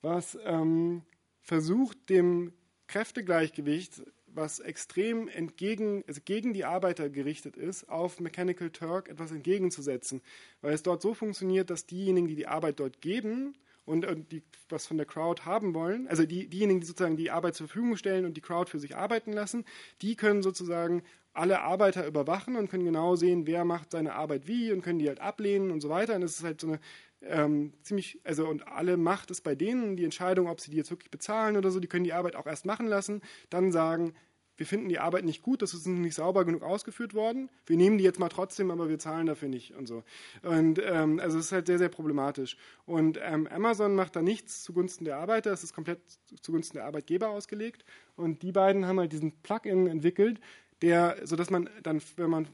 was ähm, versucht, dem Kräftegleichgewicht, was extrem entgegen, also gegen die Arbeiter gerichtet ist, auf Mechanical Turk etwas entgegenzusetzen. Weil es dort so funktioniert, dass diejenigen, die die Arbeit dort geben und, und die was von der Crowd haben wollen, also die, diejenigen, die sozusagen die Arbeit zur Verfügung stellen und die Crowd für sich arbeiten lassen, die können sozusagen alle Arbeiter überwachen und können genau sehen, wer macht seine Arbeit wie und können die halt ablehnen und so weiter. Und das ist halt so eine ähm, ziemlich, also und alle Macht ist bei denen, die Entscheidung, ob sie die jetzt wirklich bezahlen oder so, die können die Arbeit auch erst machen lassen, dann sagen, wir finden die Arbeit nicht gut, das ist nicht sauber genug ausgeführt worden, wir nehmen die jetzt mal trotzdem, aber wir zahlen dafür nicht und so. Und ähm, also es ist halt sehr, sehr problematisch. Und ähm, Amazon macht da nichts zugunsten der Arbeiter, es ist komplett zugunsten der Arbeitgeber ausgelegt. Und die beiden haben halt diesen Plugin entwickelt, der, sodass man dann, wenn man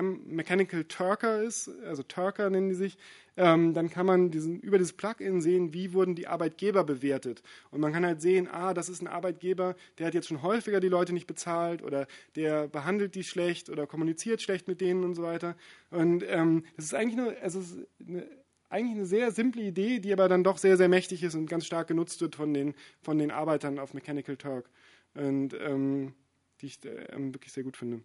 Mechanical Turker ist, also Turker nennen die sich, ähm, dann kann man diesen, über dieses Plugin sehen, wie wurden die Arbeitgeber bewertet. Und man kann halt sehen, ah, das ist ein Arbeitgeber, der hat jetzt schon häufiger die Leute nicht bezahlt oder der behandelt die schlecht oder kommuniziert schlecht mit denen und so weiter. Und ähm, das ist eigentlich nur, also eine, eigentlich eine sehr simple Idee, die aber dann doch sehr, sehr mächtig ist und ganz stark genutzt wird von den, von den Arbeitern auf Mechanical Turk. Und ähm, die ich äh, wirklich sehr gut finde.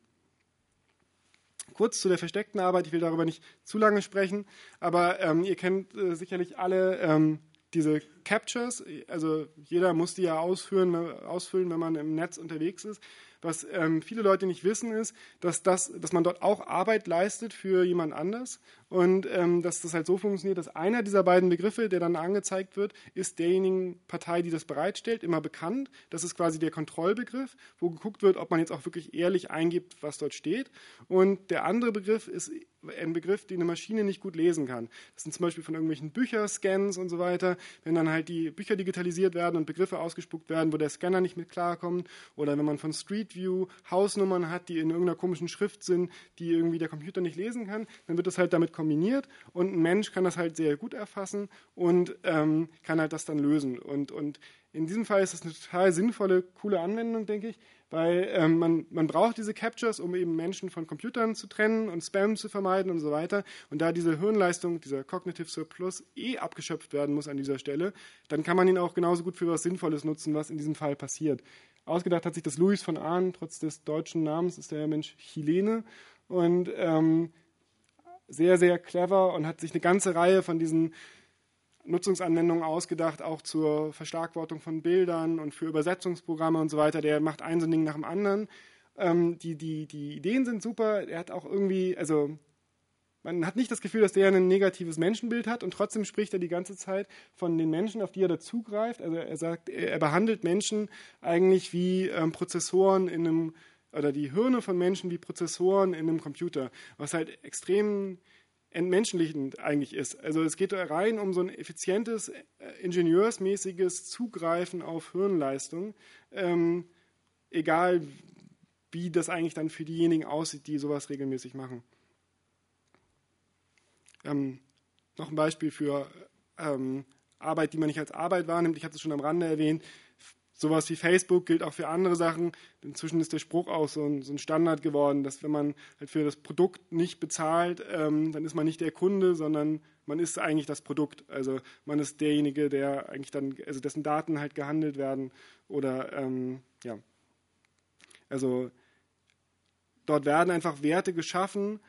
Kurz zu der versteckten Arbeit, ich will darüber nicht zu lange sprechen, aber ähm, ihr kennt äh, sicherlich alle ähm, diese Captures, also jeder muss die ja ausführen, ausfüllen, wenn man im Netz unterwegs ist. Was ähm, viele Leute nicht wissen, ist, dass, das, dass man dort auch Arbeit leistet für jemand anders und ähm, dass das halt so funktioniert, dass einer dieser beiden Begriffe, der dann angezeigt wird, ist derjenigen Partei, die das bereitstellt, immer bekannt. Das ist quasi der Kontrollbegriff, wo geguckt wird, ob man jetzt auch wirklich ehrlich eingibt, was dort steht. Und der andere Begriff ist ein Begriff, den eine Maschine nicht gut lesen kann. Das sind zum Beispiel von irgendwelchen Bücherscans und so weiter, wenn dann halt die Bücher digitalisiert werden und Begriffe ausgespuckt werden, wo der Scanner nicht mit klarkommt, oder wenn man von Street View Hausnummern hat, die in irgendeiner komischen Schrift sind, die irgendwie der Computer nicht lesen kann, dann wird das halt damit kombiniert und ein Mensch kann das halt sehr gut erfassen und ähm, kann halt das dann lösen. Und, und in diesem Fall ist das eine total sinnvolle, coole Anwendung, denke ich, weil ähm, man, man braucht diese Captures, um eben Menschen von Computern zu trennen und Spam zu vermeiden und so weiter. Und da diese Hirnleistung, dieser Cognitive Surplus eh abgeschöpft werden muss an dieser Stelle, dann kann man ihn auch genauso gut für was Sinnvolles nutzen, was in diesem Fall passiert. Ausgedacht hat sich das Louis von Ahn, trotz des deutschen Namens ist der Mensch Chilene und ähm, sehr, sehr clever und hat sich eine ganze Reihe von diesen Nutzungsanwendungen ausgedacht, auch zur Verschlagwortung von Bildern und für Übersetzungsprogramme und so weiter. Der macht ein so ein Ding nach dem anderen. Ähm, die, die, die Ideen sind super. Er hat auch irgendwie, also man hat nicht das Gefühl, dass der ein negatives Menschenbild hat und trotzdem spricht er die ganze Zeit von den Menschen, auf die er dazugreift. Also er sagt, er behandelt Menschen eigentlich wie ähm, Prozessoren in einem, oder die Hirne von Menschen wie Prozessoren in einem Computer, was halt extrem entmenschlichend eigentlich ist. Also es geht rein um so ein effizientes, äh, ingenieursmäßiges Zugreifen auf Hirnleistung, ähm, egal wie das eigentlich dann für diejenigen aussieht, die sowas regelmäßig machen. Ähm, noch ein Beispiel für ähm, Arbeit, die man nicht als Arbeit wahrnimmt. Ich hatte es schon am Rande erwähnt. Sowas wie Facebook gilt auch für andere Sachen. Inzwischen ist der Spruch auch so ein, so ein Standard geworden, dass wenn man halt für das Produkt nicht bezahlt, ähm, dann ist man nicht der Kunde, sondern man ist eigentlich das Produkt. Also man ist derjenige, der eigentlich dann, also dessen Daten halt gehandelt werden oder ähm, ja. Also dort werden einfach Werte geschaffen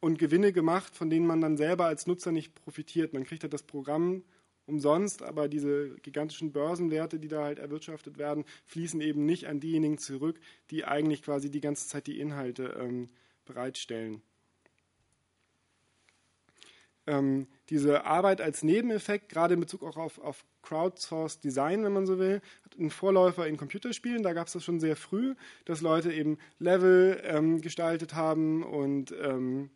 und Gewinne gemacht, von denen man dann selber als Nutzer nicht profitiert. Man kriegt halt das Programm umsonst, aber diese gigantischen Börsenwerte, die da halt erwirtschaftet werden, fließen eben nicht an diejenigen zurück, die eigentlich quasi die ganze Zeit die Inhalte ähm, bereitstellen. Ähm, diese Arbeit als Nebeneffekt, gerade in Bezug auch auf, auf Crowdsourced Design, wenn man so will, hat einen Vorläufer in Computerspielen. Da gab es das schon sehr früh, dass Leute eben Level ähm, gestaltet haben und ähm,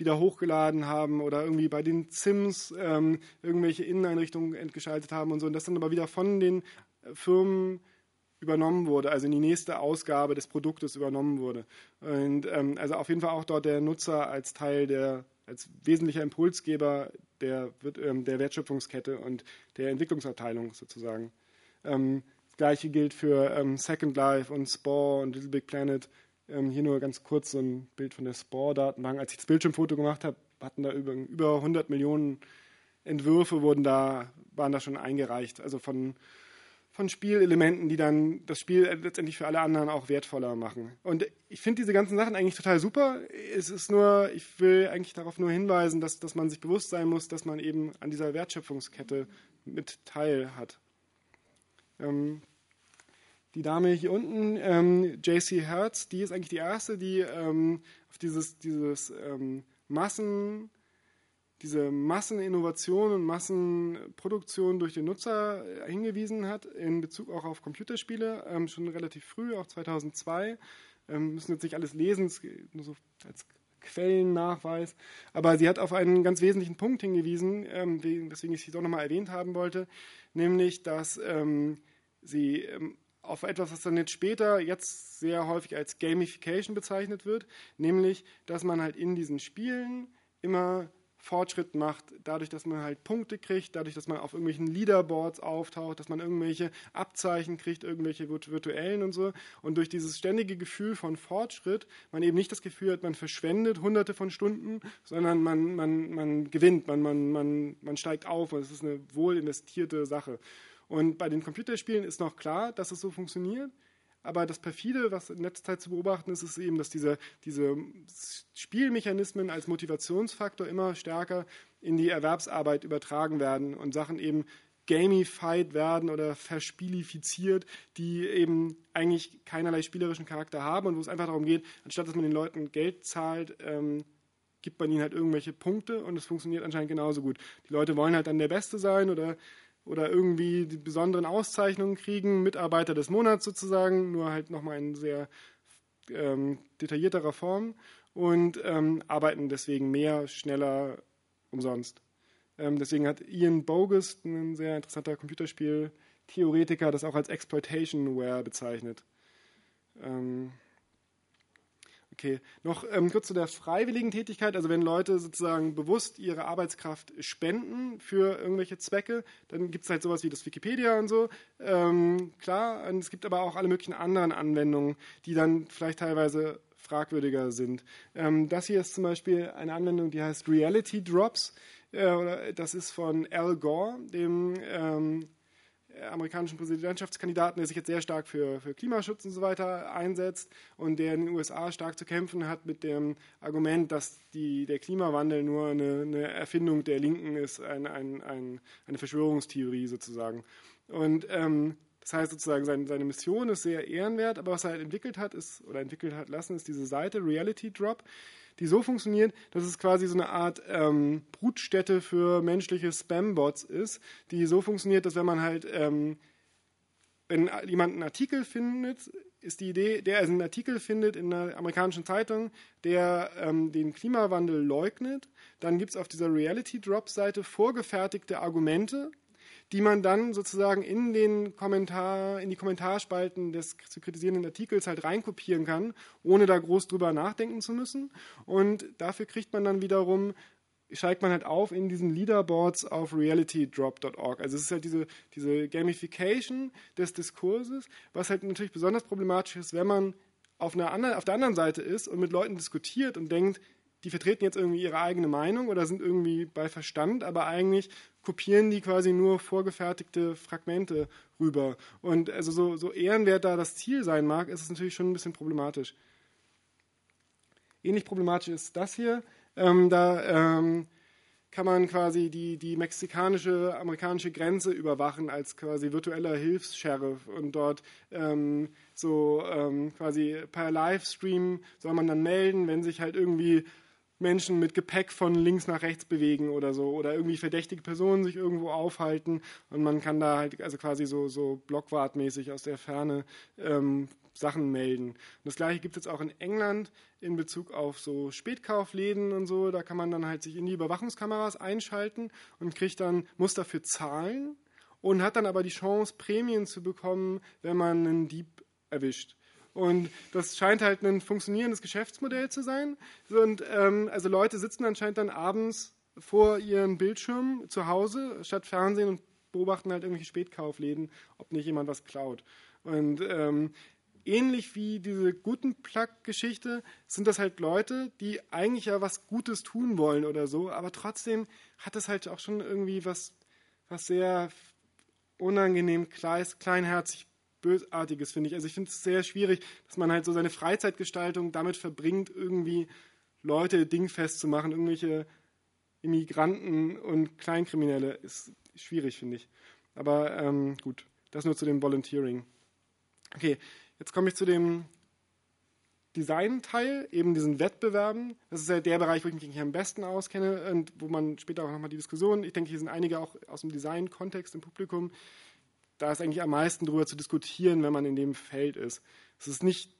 wieder hochgeladen haben oder irgendwie bei den Sims ähm, irgendwelche Inneneinrichtungen entgeschaltet haben und so und das dann aber wieder von den äh, Firmen übernommen wurde, also in die nächste Ausgabe des Produktes übernommen wurde. Und ähm, also auf jeden Fall auch dort der Nutzer als Teil der, als wesentlicher Impulsgeber der, ähm, der Wertschöpfungskette und der Entwicklungsabteilung sozusagen. Ähm, das gleiche gilt für ähm, Second Life und Spore und Little Big Planet ähm, hier nur ganz kurz so ein Bild von der Spore-Datenbank. Als ich das Bildschirmfoto gemacht habe, hatten da über, über 100 Millionen Entwürfe wurden da, waren da schon eingereicht. Also von, von Spielelementen, die dann das Spiel letztendlich für alle anderen auch wertvoller machen. Und ich finde diese ganzen Sachen eigentlich total super. Es ist nur, ich will eigentlich darauf nur hinweisen, dass, dass man sich bewusst sein muss, dass man eben an dieser Wertschöpfungskette mit Teil hat. Ähm, die Dame hier unten, ähm, JC Hertz, die ist eigentlich die erste, die ähm, auf dieses, dieses ähm, Massen, diese Masseninnovation und Massenproduktion durch den Nutzer äh, hingewiesen hat, in Bezug auch auf Computerspiele, ähm, schon relativ früh, auch 2002. Ähm, müssen jetzt nicht alles lesen, nur so als Quellennachweis. Aber sie hat auf einen ganz wesentlichen Punkt hingewiesen, ähm, weswegen ich sie doch nochmal erwähnt haben wollte, nämlich, dass ähm, sie ähm, auf etwas, was dann jetzt später jetzt sehr häufig als Gamification bezeichnet wird, nämlich, dass man halt in diesen Spielen immer Fortschritt macht, dadurch, dass man halt Punkte kriegt, dadurch, dass man auf irgendwelchen Leaderboards auftaucht, dass man irgendwelche Abzeichen kriegt, irgendwelche virtuellen und so. Und durch dieses ständige Gefühl von Fortschritt, man eben nicht das Gefühl hat, man verschwendet hunderte von Stunden, sondern man, man, man gewinnt, man, man, man, man steigt auf. Es ist eine wohl investierte Sache. Und bei den Computerspielen ist noch klar, dass es so funktioniert. Aber das Perfide, was in letzter Zeit zu beobachten ist, ist eben, dass diese, diese Spielmechanismen als Motivationsfaktor immer stärker in die Erwerbsarbeit übertragen werden und Sachen eben gamified werden oder verspielifiziert, die eben eigentlich keinerlei spielerischen Charakter haben und wo es einfach darum geht, anstatt dass man den Leuten Geld zahlt, ähm, gibt man ihnen halt irgendwelche Punkte und es funktioniert anscheinend genauso gut. Die Leute wollen halt dann der Beste sein oder oder irgendwie die besonderen Auszeichnungen kriegen, Mitarbeiter des Monats sozusagen, nur halt nochmal in sehr ähm, detaillierterer Form und ähm, arbeiten deswegen mehr, schneller, umsonst. Ähm, deswegen hat Ian Bogus, ein sehr interessanter Computerspiel-Theoretiker, das auch als Exploitation-Ware bezeichnet. Okay, noch ähm, kurz zu der freiwilligen Tätigkeit. Also wenn Leute sozusagen bewusst ihre Arbeitskraft spenden für irgendwelche Zwecke, dann gibt es halt sowas wie das Wikipedia und so. Ähm, klar, und es gibt aber auch alle möglichen anderen Anwendungen, die dann vielleicht teilweise fragwürdiger sind. Ähm, das hier ist zum Beispiel eine Anwendung, die heißt Reality Drops. Äh, das ist von Al Gore, dem ähm, äh, amerikanischen Präsidentschaftskandidaten, der sich jetzt sehr stark für, für Klimaschutz und so weiter einsetzt und der in den USA stark zu kämpfen hat mit dem Argument, dass die, der Klimawandel nur eine, eine Erfindung der Linken ist, ein, ein, ein, eine Verschwörungstheorie sozusagen. Und ähm, das heißt sozusagen, seine, seine Mission ist sehr ehrenwert, aber was er halt entwickelt hat, ist, oder entwickelt hat lassen, ist diese Seite Reality Drop, die so funktioniert, dass es quasi so eine Art ähm, Brutstätte für menschliche Spam-Bots ist, die so funktioniert, dass wenn man halt, ähm, wenn jemand einen Artikel findet, ist die Idee, der also einen Artikel findet in einer amerikanischen Zeitung, der ähm, den Klimawandel leugnet, dann gibt es auf dieser Reality Drop-Seite vorgefertigte Argumente, die man dann sozusagen in den Kommentar, in die Kommentarspalten des zu kritisierenden Artikels halt reinkopieren kann, ohne da groß drüber nachdenken zu müssen. Und dafür kriegt man dann wiederum steigt man halt auf in diesen Leaderboards auf realitydrop.org. Also es ist halt diese, diese Gamification des Diskurses, was halt natürlich besonders problematisch ist, wenn man auf, einer anderen, auf der anderen Seite ist und mit Leuten diskutiert und denkt, die vertreten jetzt irgendwie ihre eigene Meinung oder sind irgendwie bei Verstand, aber eigentlich kopieren die quasi nur vorgefertigte Fragmente rüber. Und also so, so ehrenwert da das Ziel sein mag, ist es natürlich schon ein bisschen problematisch. Ähnlich problematisch ist das hier. Ähm, da ähm, kann man quasi die, die mexikanische, amerikanische Grenze überwachen als quasi virtueller Hilfs-Sheriff und dort ähm, so ähm, quasi per Livestream soll man dann melden, wenn sich halt irgendwie Menschen mit Gepäck von links nach rechts bewegen oder so oder irgendwie verdächtige Personen sich irgendwo aufhalten und man kann da halt also quasi so, so blockwartmäßig aus der Ferne ähm, Sachen melden. Und das gleiche gibt es jetzt auch in England in Bezug auf so Spätkaufläden und so. Da kann man dann halt sich in die Überwachungskameras einschalten und kriegt dann, muss dafür zahlen und hat dann aber die Chance, Prämien zu bekommen, wenn man einen Dieb erwischt. Und das scheint halt ein funktionierendes Geschäftsmodell zu sein. Und ähm, also Leute sitzen anscheinend dann abends vor ihren Bildschirmen zu Hause statt Fernsehen und beobachten halt irgendwelche Spätkaufläden, ob nicht jemand was klaut. Und ähm, ähnlich wie diese guten Plug-Geschichte sind das halt Leute, die eigentlich ja was Gutes tun wollen oder so, aber trotzdem hat es halt auch schon irgendwie was, was sehr unangenehm kleinherzig Bösartiges, finde ich. Also ich finde es sehr schwierig, dass man halt so seine Freizeitgestaltung damit verbringt, irgendwie Leute dingfest zu machen, irgendwelche Immigranten und Kleinkriminelle. Ist schwierig, finde ich. Aber ähm, gut, das nur zu dem Volunteering. Okay, jetzt komme ich zu dem Design-Teil, eben diesen Wettbewerben. Das ist ja der Bereich, wo ich mich am besten auskenne und wo man später auch nochmal die Diskussion, ich denke, hier sind einige auch aus dem Design-Kontext im Publikum, da ist eigentlich am meisten darüber zu diskutieren, wenn man in dem Feld ist. Es ist nicht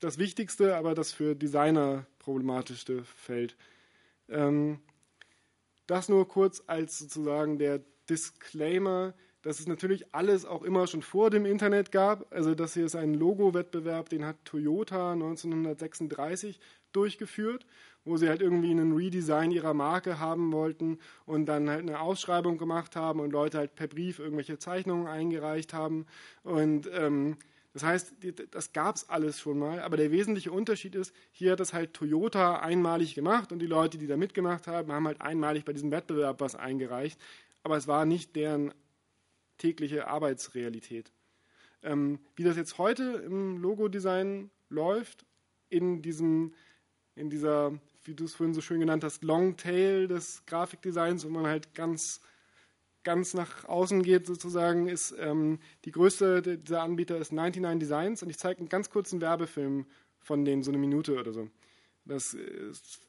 das Wichtigste, aber das für Designer problematischste Feld. Ähm, das nur kurz als sozusagen der Disclaimer, dass es natürlich alles auch immer schon vor dem Internet gab. Also das hier ist ein Logo-Wettbewerb, den hat Toyota 1936 durchgeführt wo sie halt irgendwie einen Redesign ihrer Marke haben wollten und dann halt eine Ausschreibung gemacht haben und Leute halt per Brief irgendwelche Zeichnungen eingereicht haben. Und ähm, das heißt, das gab es alles schon mal, aber der wesentliche Unterschied ist, hier hat das halt Toyota einmalig gemacht und die Leute, die da mitgemacht haben, haben halt einmalig bei diesem Wettbewerb was eingereicht, aber es war nicht deren tägliche Arbeitsrealität. Ähm, wie das jetzt heute im Logo-Design läuft, in diesem in dieser wie du es vorhin so schön genannt hast, Longtail des Grafikdesigns, wo man halt ganz, ganz nach außen geht sozusagen, ist ähm, die größte dieser Anbieter ist 99 Designs und ich zeige einen ganz kurzen Werbefilm von denen, so eine Minute oder so. Das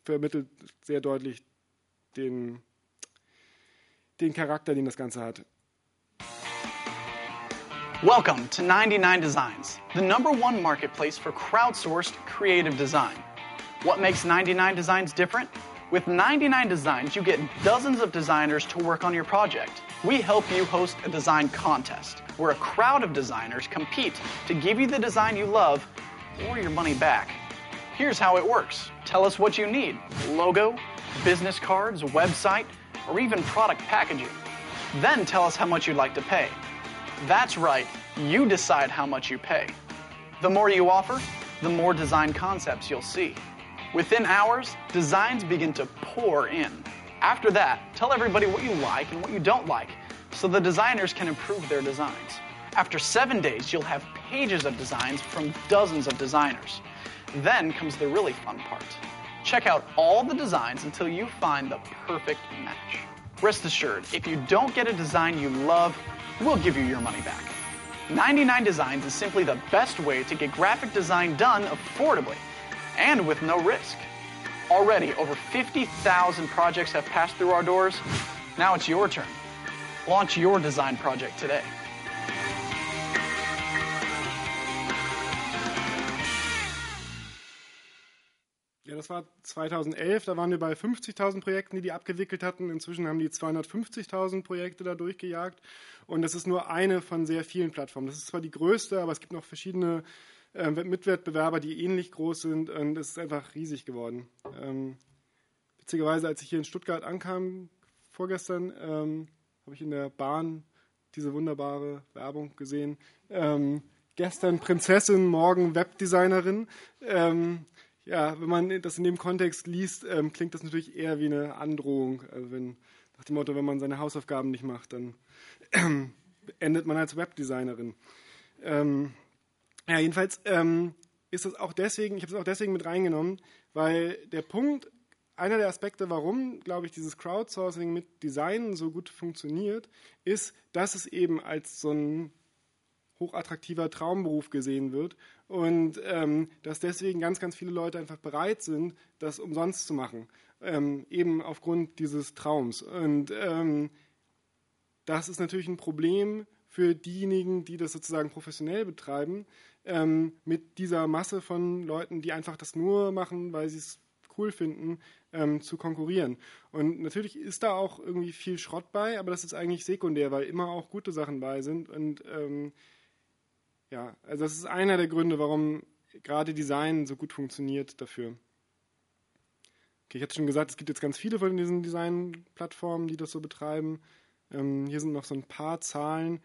vermittelt sehr deutlich den, den Charakter, den das Ganze hat. Welcome to 99 Designs, the number one marketplace for crowdsourced creative design. What makes 99 Designs different? With 99 Designs, you get dozens of designers to work on your project. We help you host a design contest where a crowd of designers compete to give you the design you love or your money back. Here's how it works. Tell us what you need. Logo, business cards, website, or even product packaging. Then tell us how much you'd like to pay. That's right, you decide how much you pay. The more you offer, the more design concepts you'll see. Within hours, designs begin to pour in. After that, tell everybody what you like and what you don't like so the designers can improve their designs. After seven days, you'll have pages of designs from dozens of designers. Then comes the really fun part. Check out all the designs until you find the perfect match. Rest assured, if you don't get a design you love, we'll give you your money back. 99 Designs is simply the best way to get graphic design done affordably and with no risk. Already, over 50,000 projects have passed through our doors. Now it's your turn. Launch your design project today. Das war 2011, da waren wir bei 50.000 Projekten, die die abgewickelt hatten. Inzwischen haben die 250.000 Projekte da durchgejagt. Und das ist nur eine von sehr vielen Plattformen. Das ist zwar die größte, aber es gibt noch verschiedene äh, Mitwettbewerber, die ähnlich groß sind. Und es ist einfach riesig geworden. Ähm, witzigerweise, als ich hier in Stuttgart ankam, vorgestern, ähm, habe ich in der Bahn diese wunderbare Werbung gesehen. Ähm, gestern Prinzessin, morgen Webdesignerin. Ähm, ja, wenn man das in dem Kontext liest, ähm, klingt das natürlich eher wie eine Androhung. Also wenn, nach dem Motto, wenn man seine Hausaufgaben nicht macht, dann äh, endet man als Webdesignerin. Ähm, ja, jedenfalls ähm, ist das auch deswegen, ich habe es auch deswegen mit reingenommen, weil der Punkt, einer der Aspekte, warum, glaube ich, dieses Crowdsourcing mit Design so gut funktioniert, ist, dass es eben als so ein hochattraktiver Traumberuf gesehen wird und ähm, dass deswegen ganz, ganz viele Leute einfach bereit sind, das umsonst zu machen, ähm, eben aufgrund dieses Traums. Und ähm, das ist natürlich ein Problem für diejenigen, die das sozusagen professionell betreiben, ähm, mit dieser Masse von Leuten, die einfach das nur machen, weil sie es cool finden, ähm, zu konkurrieren. Und natürlich ist da auch irgendwie viel Schrott bei, aber das ist eigentlich sekundär, weil immer auch gute Sachen bei sind. Und ähm, ja, also das ist einer der Gründe, warum gerade Design so gut funktioniert dafür. Okay, ich hatte schon gesagt, es gibt jetzt ganz viele von diesen Design-Plattformen, die das so betreiben. Ähm, hier sind noch so ein paar Zahlen.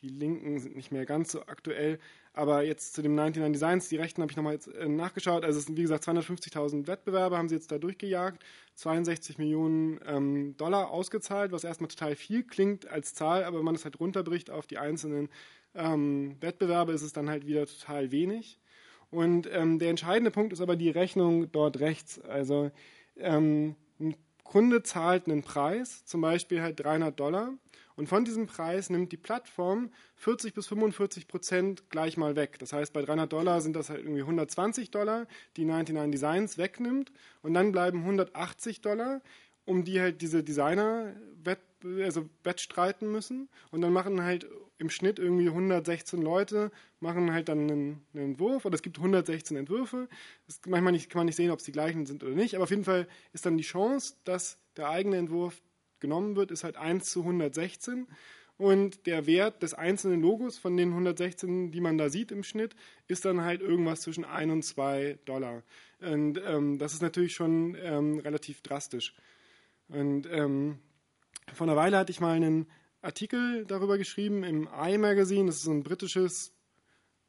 Die linken sind nicht mehr ganz so aktuell. Aber jetzt zu dem 99 Designs, die rechten habe ich nochmal jetzt äh, nachgeschaut. Also es sind wie gesagt 250.000 Wettbewerber, haben sie jetzt da durchgejagt. 62 Millionen ähm, Dollar ausgezahlt, was erstmal total viel klingt als Zahl, aber wenn man es halt runterbricht auf die einzelnen ähm, Wettbewerbe ist es dann halt wieder total wenig. Und ähm, der entscheidende Punkt ist aber die Rechnung dort rechts. Also ähm, ein Kunde zahlt einen Preis, zum Beispiel halt 300 Dollar, und von diesem Preis nimmt die Plattform 40 bis 45 Prozent gleich mal weg. Das heißt, bei 300 Dollar sind das halt irgendwie 120 Dollar, die 99 Designs wegnimmt, und dann bleiben 180 Dollar, um die halt diese Designer wett, also wettstreiten müssen. Und dann machen halt im Schnitt irgendwie 116 Leute, machen halt dann einen, einen Entwurf oder es gibt 116 Entwürfe. Das manchmal nicht, kann man nicht sehen, ob es die gleichen sind oder nicht, aber auf jeden Fall ist dann die Chance, dass der eigene Entwurf genommen wird, ist halt 1 zu 116. Und der Wert des einzelnen Logos von den 116, die man da sieht im Schnitt, ist dann halt irgendwas zwischen 1 und 2 Dollar. Und ähm, das ist natürlich schon ähm, relativ drastisch. Und ähm, vor einer Weile hatte ich mal einen Artikel darüber geschrieben im iMagazine, das ist so ein britisches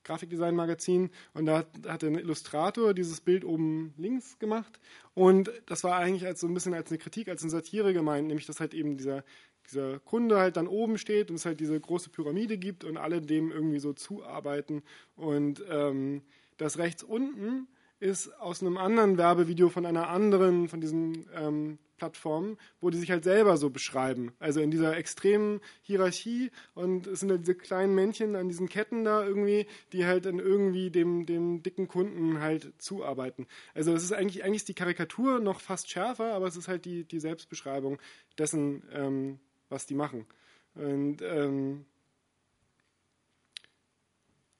Grafikdesign-Magazin, und da hat der Illustrator dieses Bild oben links gemacht. Und das war eigentlich als so ein bisschen als eine Kritik, als eine Satire gemeint, nämlich dass halt eben dieser, dieser Kunde halt dann oben steht und es halt diese große Pyramide gibt und alle dem irgendwie so zuarbeiten. Und ähm, das rechts unten ist aus einem anderen Werbevideo von einer anderen, von diesen ähm, Plattformen, wo die sich halt selber so beschreiben. Also in dieser extremen Hierarchie und es sind halt diese kleinen Männchen an diesen Ketten da irgendwie, die halt dann irgendwie dem, dem dicken Kunden halt zuarbeiten. Also das ist eigentlich, eigentlich ist die Karikatur noch fast schärfer, aber es ist halt die, die Selbstbeschreibung dessen, ähm, was die machen. Und ähm,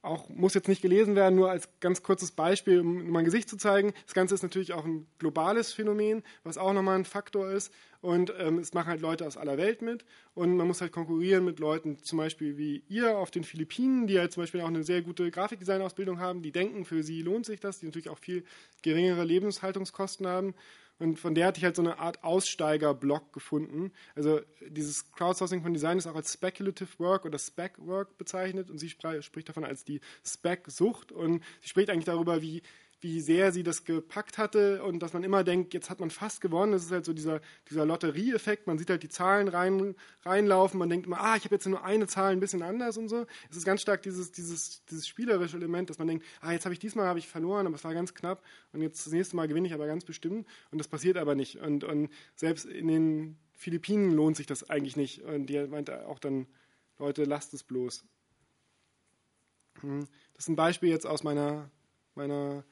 auch muss jetzt nicht gelesen werden, nur als ganz kurzes Beispiel, um mein Gesicht zu zeigen. Das Ganze ist natürlich auch ein globales Phänomen, was auch nochmal ein Faktor ist. Und ähm, es machen halt Leute aus aller Welt mit. Und man muss halt konkurrieren mit Leuten, zum Beispiel wie ihr auf den Philippinen, die halt zum Beispiel auch eine sehr gute Grafikdesign-Ausbildung haben, die denken, für sie lohnt sich das, die natürlich auch viel geringere Lebenshaltungskosten haben. Und von der hatte ich halt so eine Art Aussteiger-Blog gefunden. Also dieses Crowdsourcing von Design ist auch als Speculative Work oder Spec Work bezeichnet und sie spricht davon als die Spec-Sucht und sie spricht eigentlich darüber, wie wie sehr sie das gepackt hatte und dass man immer denkt, jetzt hat man fast gewonnen. Das ist halt so dieser, dieser Lotterieeffekt. Man sieht halt die Zahlen rein, reinlaufen, man denkt immer, ah, ich habe jetzt nur eine Zahl ein bisschen anders und so. Es ist ganz stark dieses, dieses, dieses spielerische Element, dass man denkt, ah, jetzt habe ich diesmal habe ich verloren, aber es war ganz knapp und jetzt das nächste Mal gewinne ich aber ganz bestimmt und das passiert aber nicht. Und, und selbst in den Philippinen lohnt sich das eigentlich nicht. Und die meint auch dann, Leute, lasst es bloß. Hm. Das ist ein Beispiel jetzt aus meiner, meiner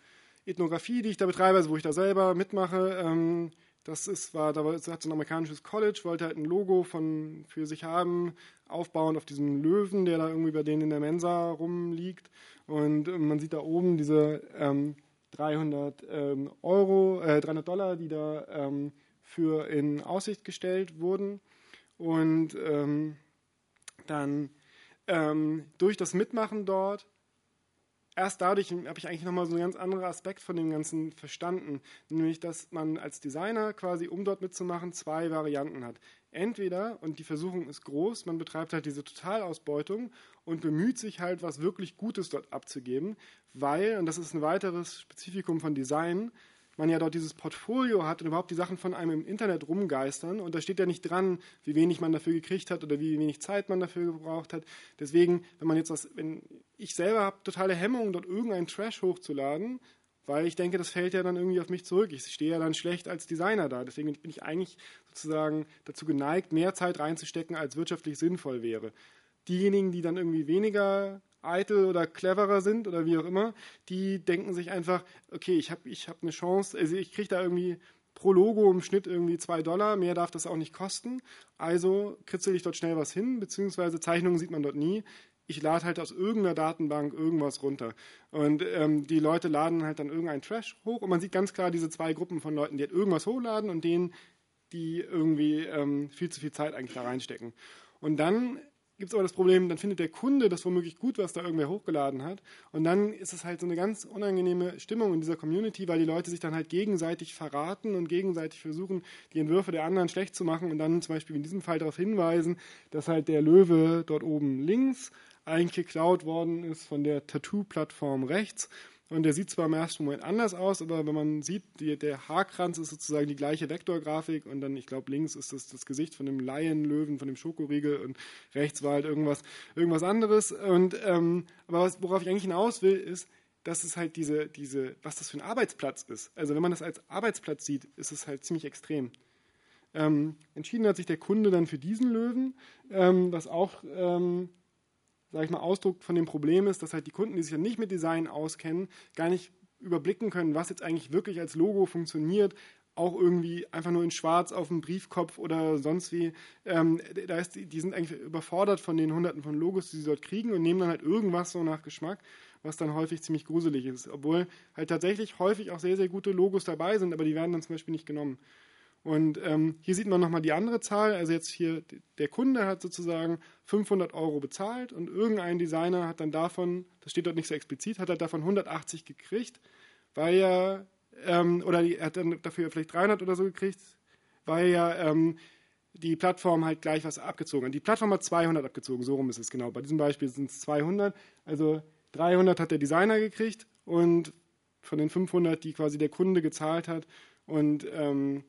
Ethnographie, die ich da betreibe, also wo ich da selber mitmache, ähm, das ist, war, da hat so ein amerikanisches College, wollte halt ein Logo von, für sich haben, aufbauen auf diesem Löwen, der da irgendwie bei denen in der Mensa rumliegt. Und äh, man sieht da oben diese ähm, 300 ähm, Euro, äh, 300 Dollar, die da ähm, für in Aussicht gestellt wurden. Und ähm, dann ähm, durch das Mitmachen dort erst dadurch habe ich eigentlich nochmal so einen ganz anderen Aspekt von dem Ganzen verstanden. Nämlich, dass man als Designer quasi, um dort mitzumachen, zwei Varianten hat. Entweder, und die Versuchung ist groß, man betreibt halt diese Totalausbeutung und bemüht sich halt, was wirklich Gutes dort abzugeben, weil, und das ist ein weiteres Spezifikum von Design, man ja dort dieses Portfolio hat und überhaupt die Sachen von einem im Internet rumgeistern und da steht ja nicht dran, wie wenig man dafür gekriegt hat oder wie wenig Zeit man dafür gebraucht hat. Deswegen, wenn man jetzt was, wenn ich selber habe totale Hemmungen, dort irgendeinen Trash hochzuladen, weil ich denke, das fällt ja dann irgendwie auf mich zurück. Ich stehe ja dann schlecht als Designer da. Deswegen bin ich eigentlich sozusagen dazu geneigt, mehr Zeit reinzustecken, als wirtschaftlich sinnvoll wäre. Diejenigen, die dann irgendwie weniger eitel oder cleverer sind oder wie auch immer, die denken sich einfach, okay, ich habe ich hab eine Chance, also ich kriege da irgendwie pro Logo im Schnitt irgendwie zwei Dollar, mehr darf das auch nicht kosten. Also kritzel ich dort schnell was hin, beziehungsweise Zeichnungen sieht man dort nie. Ich lade halt aus irgendeiner Datenbank irgendwas runter. Und ähm, die Leute laden halt dann irgendeinen Trash hoch und man sieht ganz klar diese zwei Gruppen von Leuten, die halt irgendwas hochladen und denen, die irgendwie ähm, viel zu viel Zeit eigentlich da reinstecken. Und dann gibt es aber das Problem, dann findet der Kunde das womöglich gut, was da irgendwer hochgeladen hat. Und dann ist es halt so eine ganz unangenehme Stimmung in dieser Community, weil die Leute sich dann halt gegenseitig verraten und gegenseitig versuchen, die Entwürfe der anderen schlecht zu machen und dann zum Beispiel in diesem Fall darauf hinweisen, dass halt der Löwe dort oben links eigentlich geklaut worden ist von der Tattoo-Plattform rechts und der sieht zwar im ersten Moment anders aus, aber wenn man sieht, die, der Haarkranz ist sozusagen die gleiche Vektorgrafik und dann, ich glaube, links ist das das Gesicht von dem Laienlöwen, von dem Schokoriegel und rechts war halt irgendwas, irgendwas anderes. Und ähm, aber was, worauf ich eigentlich hinaus will, ist, dass es halt diese, diese, was das für ein Arbeitsplatz ist. Also wenn man das als Arbeitsplatz sieht, ist es halt ziemlich extrem. Ähm, entschieden hat sich der Kunde dann für diesen Löwen, ähm, was auch ähm, sage ich mal, Ausdruck von dem Problem ist, dass halt die Kunden, die sich ja nicht mit Design auskennen, gar nicht überblicken können, was jetzt eigentlich wirklich als Logo funktioniert, auch irgendwie einfach nur in Schwarz auf dem Briefkopf oder sonst wie. Ähm, da ist, die sind eigentlich überfordert von den Hunderten von Logos, die sie dort kriegen und nehmen dann halt irgendwas so nach Geschmack, was dann häufig ziemlich gruselig ist. Obwohl halt tatsächlich häufig auch sehr, sehr gute Logos dabei sind, aber die werden dann zum Beispiel nicht genommen. Und ähm, hier sieht man nochmal die andere Zahl. Also jetzt hier, der Kunde hat sozusagen 500 Euro bezahlt und irgendein Designer hat dann davon, das steht dort nicht so explizit, hat er davon 180 gekriegt, weil er, ähm, oder er hat dann dafür vielleicht 300 oder so gekriegt, weil ja ähm, die Plattform halt gleich was abgezogen hat. Die Plattform hat 200 abgezogen, so rum ist es genau. Bei diesem Beispiel sind es 200. Also 300 hat der Designer gekriegt und von den 500, die quasi der Kunde gezahlt hat. Und ähm,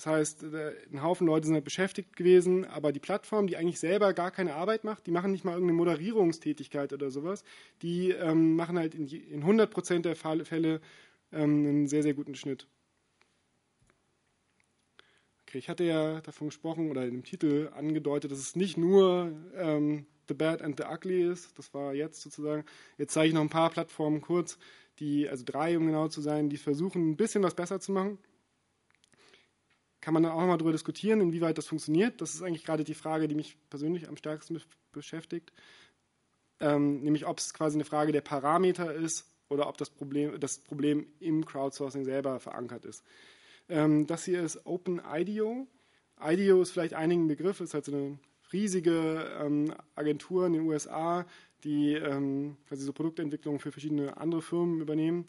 das heißt, äh, ein Haufen Leute sind halt beschäftigt gewesen, aber die Plattform, die eigentlich selber gar keine Arbeit macht, die machen nicht mal irgendeine Moderierungstätigkeit oder sowas, die ähm, machen halt in, in 100 Prozent der Fälle ähm, einen sehr, sehr guten Schnitt. Okay, ich hatte ja davon gesprochen oder dem Titel angedeutet, dass es nicht nur ähm, The Bad and the Ugly ist. Das war jetzt sozusagen. Jetzt zeige ich noch ein paar Plattformen kurz, die, also drei, um genau zu sein, die versuchen, ein bisschen was besser zu machen kann man dann auch nochmal darüber diskutieren, inwieweit das funktioniert. Das ist eigentlich gerade die Frage, die mich persönlich am stärksten beschäftigt. ähm, nämlich ob es quasi eine Frage der Parameter ist oder ob das Problem, das Problem im Crowdsourcing selber verankert ist. Ähm, das hier ist OpenIDEO. IDEO ist vielleicht einigen Begriff, ist halt so eine riesige ähm, Agentur in den USA, die ähm, quasi so Produktentwicklung für verschiedene andere Firmen übernehmen.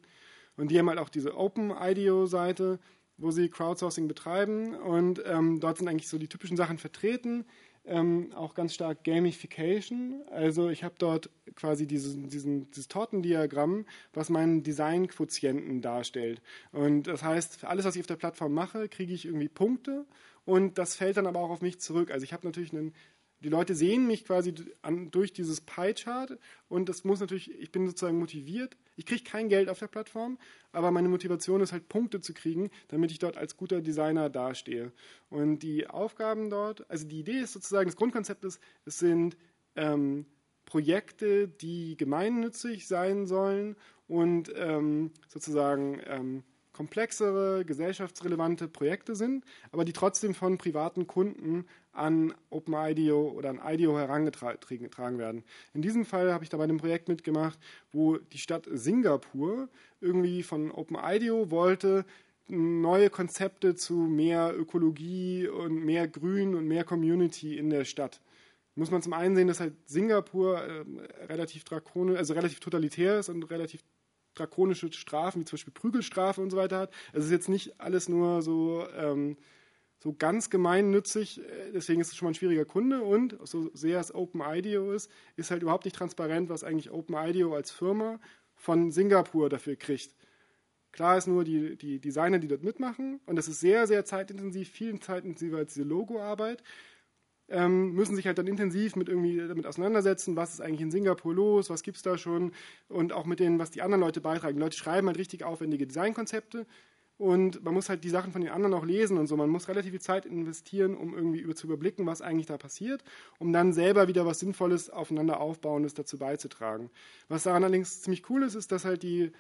Und die haben halt auch diese OpenIDEO-Seite, wo sie Crowdsourcing betreiben. Und ähm, dort sind eigentlich so die typischen Sachen vertreten. Ähm, auch ganz stark Gamification. Also ich habe dort quasi diesen, diesen, dieses Tortendiagramm, was meinen Designquotienten darstellt. Und das heißt, für alles, was ich auf der Plattform mache, kriege ich irgendwie Punkte und das fällt dann aber auch auf mich zurück. Also ich habe natürlich einen die Leute sehen mich quasi an, durch dieses Pie-Chart und das muss natürlich, ich bin sozusagen motiviert. Ich kriege kein Geld auf der Plattform, aber meine Motivation ist halt Punkte zu kriegen, damit ich dort als guter Designer dastehe. Und die Aufgaben dort, also die Idee ist sozusagen, das Grundkonzept ist, es sind ähm, Projekte, die gemeinnützig sein sollen und ähm, sozusagen ähm, komplexere, gesellschaftsrelevante Projekte sind, aber die trotzdem von privaten Kunden an OpenIDEO oder an IDEO herangetragen werden. In diesem Fall habe ich da bei einem Projekt mitgemacht, wo die Stadt Singapur irgendwie von OpenIDEO wollte, neue Konzepte zu mehr Ökologie und mehr Grün und mehr Community in der Stadt. Muss man zum einen sehen, dass halt Singapur äh, relativ drakonisch, also relativ totalitär ist und relativ drakonische Strafen, wie zum Beispiel Prügelstrafe und so weiter hat. Also es ist jetzt nicht alles nur so, ähm, so ganz gemeinnützig, äh, deswegen ist es schon mal ein schwieriger Kunde und so sehr es OpenIDEO ist, ist halt überhaupt nicht transparent, was eigentlich OpenIDEO als Firma von Singapur dafür kriegt. Klar ist nur die, die Designer, die dort mitmachen und das ist sehr, sehr zeitintensiv, viel zeitintensiver als diese Logoarbeit ähm, müssen sich halt dann intensiv mit irgendwie damit auseinandersetzen, was ist eigentlich in Singapur los, was gibt es da schon und auch mit denen, was die anderen Leute beitragen. Die Leute schreiben halt richtig aufwendige Designkonzepte und man muss halt die Sachen von den anderen auch lesen und so. Man muss relativ viel Zeit investieren, um irgendwie über, zu überblicken, was eigentlich da passiert, um dann selber wieder was Sinnvolles aufeinander aufbauendes dazu beizutragen. Was daran allerdings ziemlich cool ist, ist, dass halt die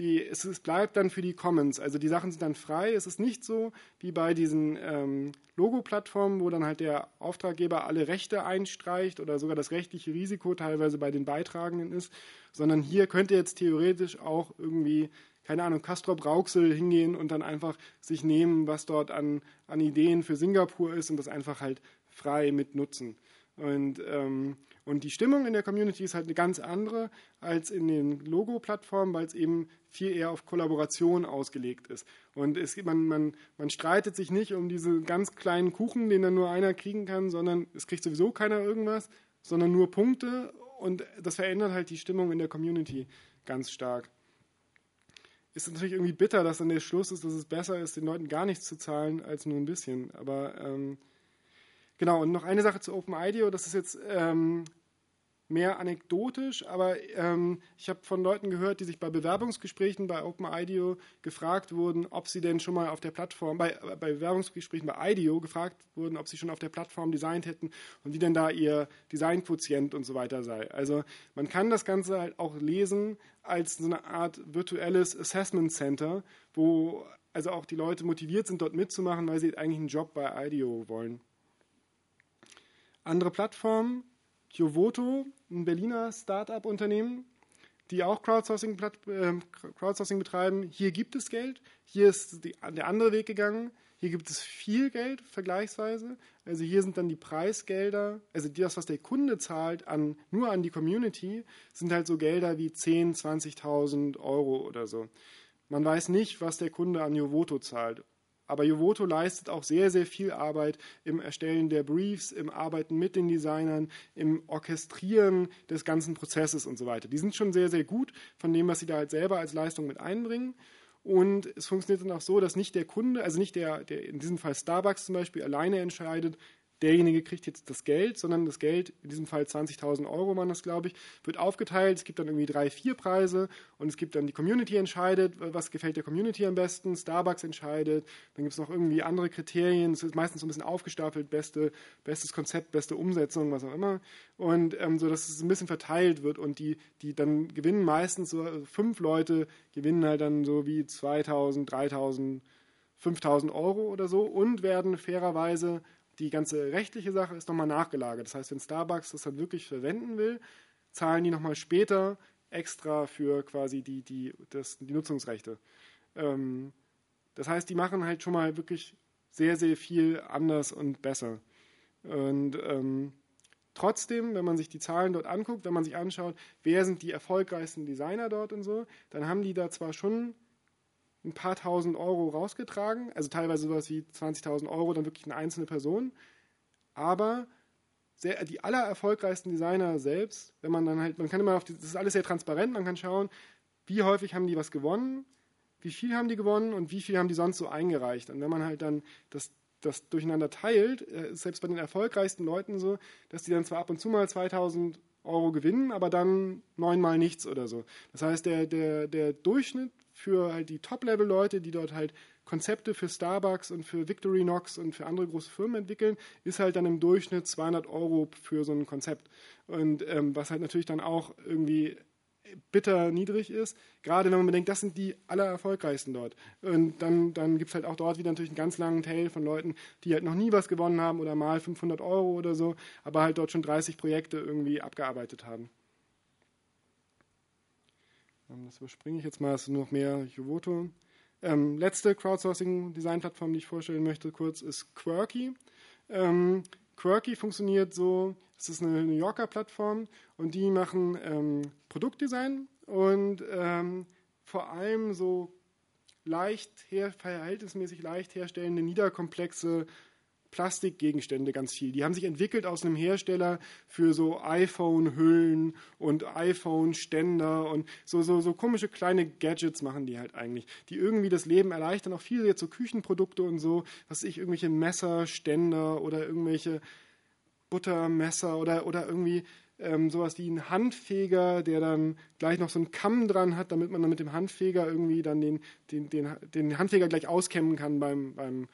die, es, es, bleibt dann für die Commons. Also die Sachen sind dann frei. Es ist nicht so wie bei diesen ähm, Logo-Plattformen, wo dann halt der Auftraggeber alle Rechte einstreicht oder sogar das rechtliche Risiko teilweise bei den Beitragenden ist, sondern hier könnte jetzt theoretisch auch irgendwie, keine Ahnung, Castrop Rauxel hingehen und dann einfach sich nehmen, was dort an, an Ideen für Singapur ist und das einfach halt frei mitnutzen. Und ähm, und die Stimmung in der Community ist halt eine ganz andere als in den Logo-Plattformen, weil es eben viel eher auf Kollaboration ausgelegt ist. Und es, man, man, man streitet sich nicht um diese ganz kleinen Kuchen, den dann nur einer kriegen kann, sondern es kriegt sowieso keiner irgendwas, sondern nur Punkte. Und das verändert halt die Stimmung in der Community ganz stark. Ist natürlich irgendwie bitter, dass dann der Schluss ist, dass es besser ist, den Leuten gar nichts zu zahlen, als nur ein bisschen. Aber ähm, genau, und noch eine Sache zu OpenIDEO, das ist jetzt ähm, mehr anekdotisch, aber ähm, ich habe von Leuten gehört, die sich bei Bewerbungsgesprächen bei OpenIDEO gefragt wurden, ob sie denn schon mal auf der Plattform, bei, bei Bewerbungsgesprächen bei IDEO gefragt wurden, ob sie schon auf der Plattform designt hätten und wie denn da ihr Designquotient und so weiter sei. Also man kann das Ganze halt auch lesen als so eine Art virtuelles Assessment Center, wo also auch die Leute motiviert sind, dort mitzumachen, weil sie eigentlich einen Job bei IDEO wollen. Andere Plattformen, Jovoto, ein Berliner Start-up-Unternehmen, die auch Crowdsourcing, äh, Crowdsourcing, betreiben. Hier gibt es Geld, hier ist die, der andere Weg gegangen. Hier gibt es viel Geld vergleichsweise. Also hier sind dann die Preisgelder, also das, was der Kunde zahlt, an, nur an die Community, sind halt so Gelder wie 10.000, 20.000 Euro oder so. Man weiß nicht, was der Kunde an Jovoto zahlt. Aber Jovoto leistet auch sehr, sehr viel Arbeit im Erstellen der Briefs, im Arbeiten mit den Designern, im Orchestrieren des ganzen Prozesses und so weiter. Die sind schon sehr, sehr gut von dem, was sie da halt selber als Leistung mit einbringen. Und es funktioniert dann auch so, dass nicht der Kunde, also nicht der, der in diesem Fall Starbucks zum Beispiel, alleine entscheidet, derjenige kriegt jetzt das Geld, sondern das Geld, in diesem Fall 20.000 Euro waren das, glaube ich, wird aufgeteilt. Es gibt dann irgendwie drei, vier Preise und es gibt dann die Community entscheidet, was gefällt der Community am besten, Starbucks entscheidet, dann gibt es noch irgendwie andere Kriterien, es ist meistens so ein bisschen aufgestapelt, beste, bestes Konzept, beste Umsetzung, was auch immer. Und ähm, so, dass es ein bisschen verteilt wird und die, die dann gewinnen meistens so also fünf Leute, gewinnen halt dann so wie 2.000, 3.000, 5.000 Euro oder so und werden fairerweise die ganze rechtliche Sache ist nochmal nachgelagert. Das heißt, wenn Starbucks das dann wirklich verwenden will, zahlen die nochmal später extra für quasi die, die, das, die Nutzungsrechte. Ähm, das heißt, die machen halt schon mal wirklich sehr, sehr viel anders und besser. Und ähm, trotzdem, wenn man sich die Zahlen dort anguckt, wenn man sich anschaut, wer sind die erfolgreichsten Designer dort und so, dann haben die da zwar schon ein paar tausend Euro rausgetragen, also teilweise sowas wie 20.000 Euro, dann wirklich eine einzelne Person, aber sehr, die aller erfolgreichsten Designer selbst, wenn man dann halt, man kann immer auf die, das ist alles sehr transparent, man kann schauen, wie häufig haben die was gewonnen, wie viel haben die gewonnen und wie viel haben die sonst so eingereicht. Und wenn man halt dann das, das durcheinander teilt, äh, ist selbst bei den erfolgreichsten Leuten so, dass die dann zwar ab und zu mal 2000 Euro gewinnen, aber dann neunmal nichts oder so. Das heißt, der, der, der Durchschnitt für halt die Top-Level-Leute, die dort halt Konzepte für Starbucks und für Victorinox und für andere große Firmen entwickeln, ist halt dann im Durchschnitt 200 Euro für so ein Konzept. Und ähm, was halt natürlich dann auch irgendwie bitter niedrig ist, gerade wenn man bedenkt, das sind die allererfolgreichsten dort. Und dann, dann gibt es halt auch dort wieder natürlich einen ganz langen Tail von Leuten, die halt noch nie was gewonnen haben oder mal 500 Euro oder so, aber halt dort schon 30 Projekte irgendwie abgearbeitet haben. Ähm, das überspringe ich jetzt mal, es nur noch mehr Jovoto. Ähm, letzte Crowdsourcing-Design-Plattform, die ich vorstellen möchte, kurz, ist Quirky. Ähm, Quirky funktioniert so, es ist eine New Yorker Plattform und die machen ähm, Produktdesign und ähm, vor allem so leicht her, verhältnismäßig leicht herstellende, niederkomplexe Plastikgegenstände ganz viel. Die haben sich entwickelt aus einem Hersteller für so iPhone-Hüllen und iPhone-Ständer und so, so, so komische kleine Gadgets machen die halt eigentlich, die irgendwie das Leben erleichtern. Auch viele jetzt so Küchenprodukte und so, was ich, irgendwelche Messer, Ständer oder irgendwelche Buttermesser oder, oder irgendwie ähm, sowas wie ein Handfeger, der dann gleich noch so einen Kamm dran hat, damit man dann mit dem Handfeger irgendwie dann den, den, den, den Handfeger gleich auskämmen kann beim, beim,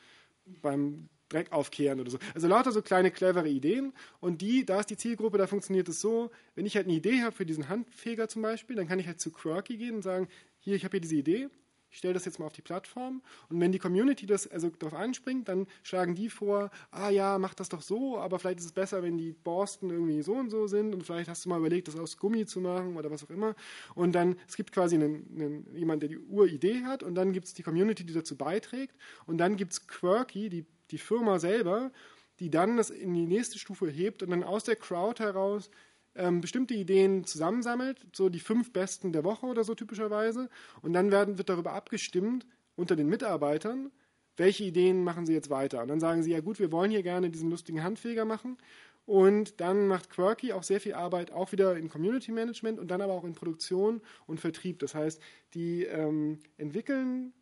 beim Dreck aufkehren oder so. Also lauter so kleine, clevere Ideen. Und die, da ist die Zielgruppe, da funktioniert es so, wenn ich halt eine Idee habe für diesen Handfeger zum Beispiel, dann kann ich halt zu Quirky gehen und sagen, hier, ich habe hier diese Idee, ich stelle das jetzt mal auf die Plattform. Und wenn die Community das also darauf anspringt, dann schlagen die vor, ah ja, mach das doch so, aber vielleicht ist es besser, wenn die Borsten irgendwie so und so sind und vielleicht hast du mal überlegt, das aus Gummi zu machen oder was auch immer. Und dann, es gibt quasi einen, einen, jemand, der die Uridee hat und dann gibt es die Community, die dazu beiträgt und dann gibt es Quirky, die die Firma selber, die dann das in die nächste Stufe hebt und dann aus der Crowd heraus ähm, bestimmte Ideen zusammensammelt, so die fünf besten der Woche oder so typischerweise. Und dann werden, wird darüber abgestimmt unter den Mitarbeitern, welche Ideen machen sie jetzt weiter. Und dann sagen sie, ja gut, wir wollen hier gerne diesen lustigen Handfeger machen. Und dann macht Quirky auch sehr viel Arbeit, auch wieder in Community Management und dann aber auch in Produktion und Vertrieb. Das heißt, die ähm, entwickeln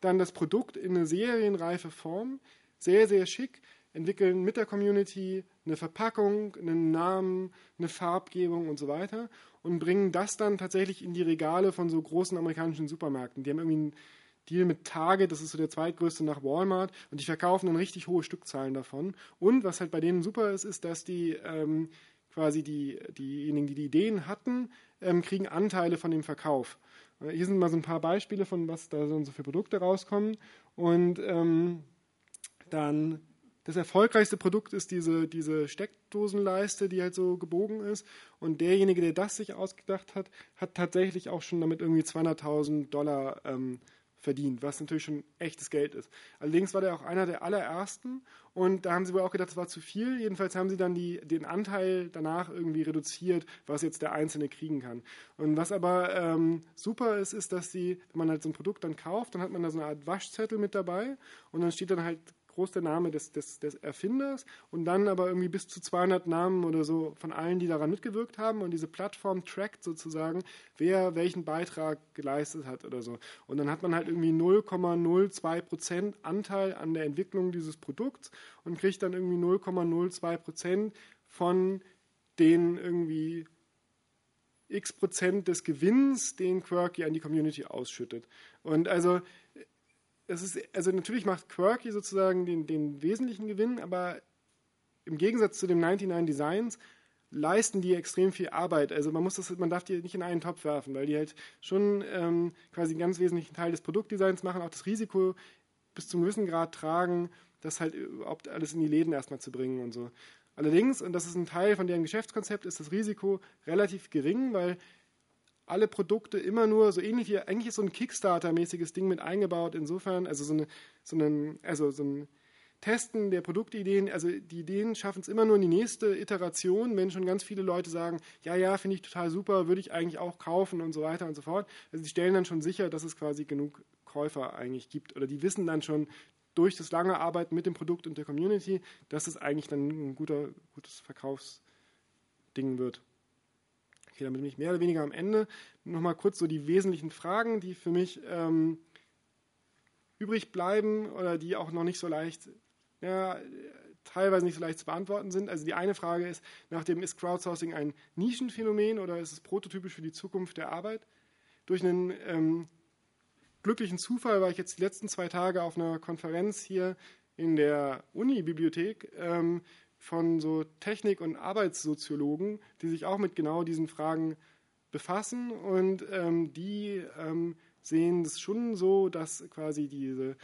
dann das Produkt in eine serienreife Form, sehr, sehr schick, entwickeln mit der Community eine Verpackung, einen Namen, eine Farbgebung und so weiter und bringen das dann tatsächlich in die Regale von so großen amerikanischen Supermärkten. Die haben irgendwie einen Deal mit Target, das ist so der zweitgrößte nach Walmart und die verkaufen dann richtig hohe Stückzahlen davon. Und was halt bei denen super ist, ist, dass die ähm, quasi die, diejenigen, die die Ideen hatten, ähm, kriegen Anteile von dem Verkauf. Hier sind mal so ein paar Beispiele von, was da so für Produkte rauskommen. Und ähm, dann das erfolgreichste Produkt ist diese, diese Steckdosenleiste, die halt so gebogen ist. Und derjenige, der das sich ausgedacht hat, hat tatsächlich auch schon damit irgendwie 200.000 Dollar ähm, verdient, was natürlich schon echtes Geld ist. Allerdings war der auch einer der allerersten und da haben sie wohl auch gedacht, das war zu viel. Jedenfalls haben sie dann die, den Anteil danach irgendwie reduziert, was jetzt der Einzelne kriegen kann. Und was aber ähm, super ist, ist, dass sie, wenn man halt so ein Produkt dann kauft, dann hat man da so eine Art Waschzettel mit dabei und dann steht dann halt groß der Name des, des, des Erfinders und dann aber irgendwie bis zu 200 Namen oder so von allen, die daran mitgewirkt haben und diese Plattform trackt sozusagen, wer welchen Beitrag geleistet hat oder so. Und dann hat man halt irgendwie 0,02 Prozent Anteil an der Entwicklung dieses Produkts und kriegt dann irgendwie 0,02 Prozent von den irgendwie x Prozent des Gewinns, den Quirky an die Community ausschüttet. Und also es ist, also natürlich macht Quirky sozusagen den, den wesentlichen Gewinn, aber im Gegensatz zu den 99 Designs leisten die extrem viel Arbeit. Also man muss das, man darf die nicht in einen Topf werfen, weil die halt schon ähm, quasi einen ganz wesentlichen Teil des Produktdesigns machen, auch das Risiko bis zum gewissen Grad tragen, das halt überhaupt alles in die Läden erstmal zu bringen und so. Allerdings, und das ist ein Teil von deren Geschäftskonzept, ist das Risiko relativ gering, weil alle Produkte immer nur so ähnlich wie eigentlich ist so ein Kickstarter-mäßiges Ding mit eingebaut. Insofern, also so, eine, so, einen, also so ein Testen der Produktideen, also die Ideen schaffen es immer nur in die nächste Iteration, wenn schon ganz viele Leute sagen, ja, ja, finde ich total super, würde ich eigentlich auch kaufen und so weiter und so fort. Also die stellen dann schon sicher, dass es quasi genug Käufer eigentlich gibt. Oder die wissen dann schon durch das lange Arbeiten mit dem Produkt und der Community, dass es eigentlich dann ein guter, gutes Verkaufsding wird. Okay, damit bin ich mehr oder weniger am Ende. Nochmal kurz so die wesentlichen Fragen, die für mich ähm, übrig bleiben oder die auch noch nicht so leicht, ja, teilweise nicht so leicht zu beantworten sind. Also die eine Frage ist, nachdem ist Crowdsourcing ein Nischenphänomen oder ist es prototypisch für die Zukunft der Arbeit? Durch einen ähm, glücklichen Zufall war ich jetzt die letzten zwei Tage auf einer Konferenz hier in der Uni-Bibliothek ähm, von so Technik- und Arbeitssoziologen, die sich auch mit genau diesen Fragen befassen und ähm, die ähm, sehen es schon so, dass quasi diese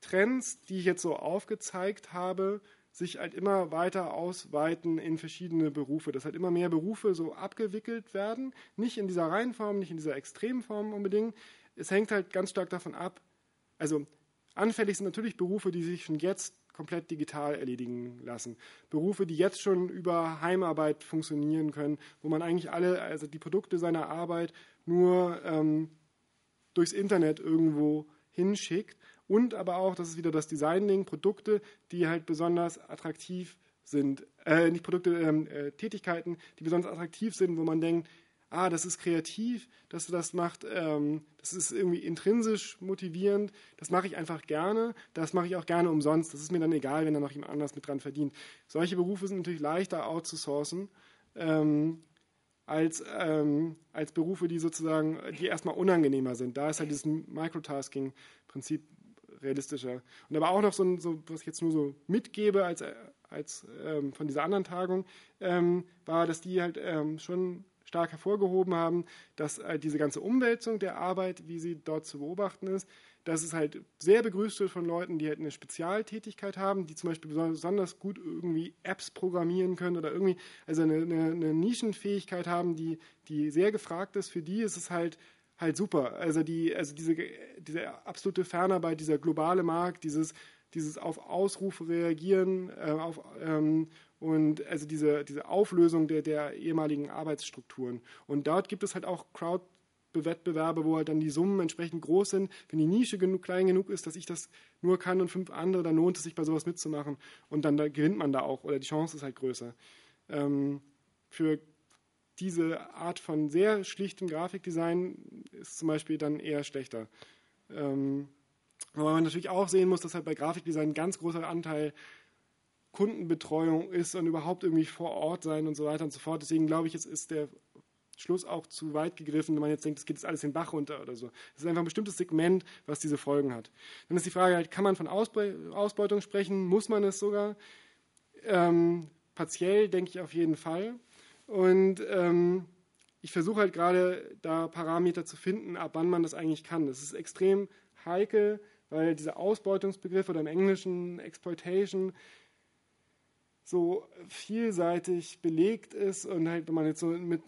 Trends, die ich jetzt so aufgezeigt habe, sich halt immer weiter ausweiten in verschiedene Berufe, dass halt immer mehr Berufe so abgewickelt werden, nicht in dieser Reihenform, nicht in dieser Extremform unbedingt. Es hängt halt ganz stark davon ab, also anfällig sind natürlich Berufe, die sich schon jetzt komplett digital erledigen lassen. Berufe, die jetzt schon über Heimarbeit funktionieren können, wo man eigentlich alle, also die Produkte seiner Arbeit nur ähm, durchs Internet irgendwo hinschickt. Und aber auch, das ist wieder das Designing, Produkte, die halt besonders attraktiv sind, äh, nicht Produkte, ähm, äh, Tätigkeiten, die besonders attraktiv sind, wo man denkt, ah, das ist kreativ, dass du das macht, ähm, das ist irgendwie intrinsisch motivierend, das mache ich einfach gerne, das mache ich auch gerne umsonst, das ist mir dann egal, wenn da noch jemand anders mit dran verdient. Solche Berufe sind natürlich leichter outzusourcen ähm, als, ähm, als Berufe, die sozusagen, die erstmal unangenehmer sind. Da ist halt dieses Microtasking-Prinzip realistischer. Und aber auch noch so, ein, so, was ich jetzt nur so mitgebe als, als ähm, von dieser anderen Tagung, ähm, war, dass die halt ähm, schon stark hervorgehoben haben, dass äh, diese ganze Umwälzung der Arbeit, wie sie dort zu beobachten ist, dass es halt sehr begrüßt wird von Leuten, die halt eine Spezialtätigkeit haben, die zum Beispiel besonders gut irgendwie Apps programmieren können oder irgendwie, also eine, eine, eine Nischenfähigkeit haben, die, die sehr gefragt ist. Für die ist es halt halt super. Also die, also diese, diese absolute Fernarbeit, dieser globale Markt, dieses, dieses auf Ausrufe reagieren, äh, auf ähm, und also diese, diese Auflösung der, der ehemaligen Arbeitsstrukturen. Und dort gibt es halt auch Crowd-Wettbewerbe, wo halt dann die Summen entsprechend groß sind. Wenn die Nische genug, klein genug ist, dass ich das nur kann und fünf andere, dann lohnt es sich bei sowas mitzumachen. Und dann da gewinnt man da auch oder die Chance ist halt größer. Ähm, für diese Art von sehr schlichtem Grafikdesign ist zum Beispiel dann eher schlechter. Ähm, aber man natürlich auch sehen muss, dass halt bei Grafikdesign ein ganz großer Anteil Kundenbetreuung ist und überhaupt irgendwie vor Ort sein und so weiter und so fort. Deswegen glaube ich, es ist der Schluss auch zu weit gegriffen, wenn man jetzt denkt, es geht jetzt alles den Bach runter oder so. Es ist einfach ein bestimmtes Segment, was diese Folgen hat. Dann ist die Frage halt, kann man von Ausbeutung sprechen? Muss man es sogar? Ähm, partiell denke ich auf jeden Fall. Und ähm, ich versuche halt gerade da Parameter zu finden, ab wann man das eigentlich kann. Das ist extrem heikel, weil dieser Ausbeutungsbegriff oder im Englischen Exploitation so vielseitig belegt ist und halt, wenn man jetzt so mit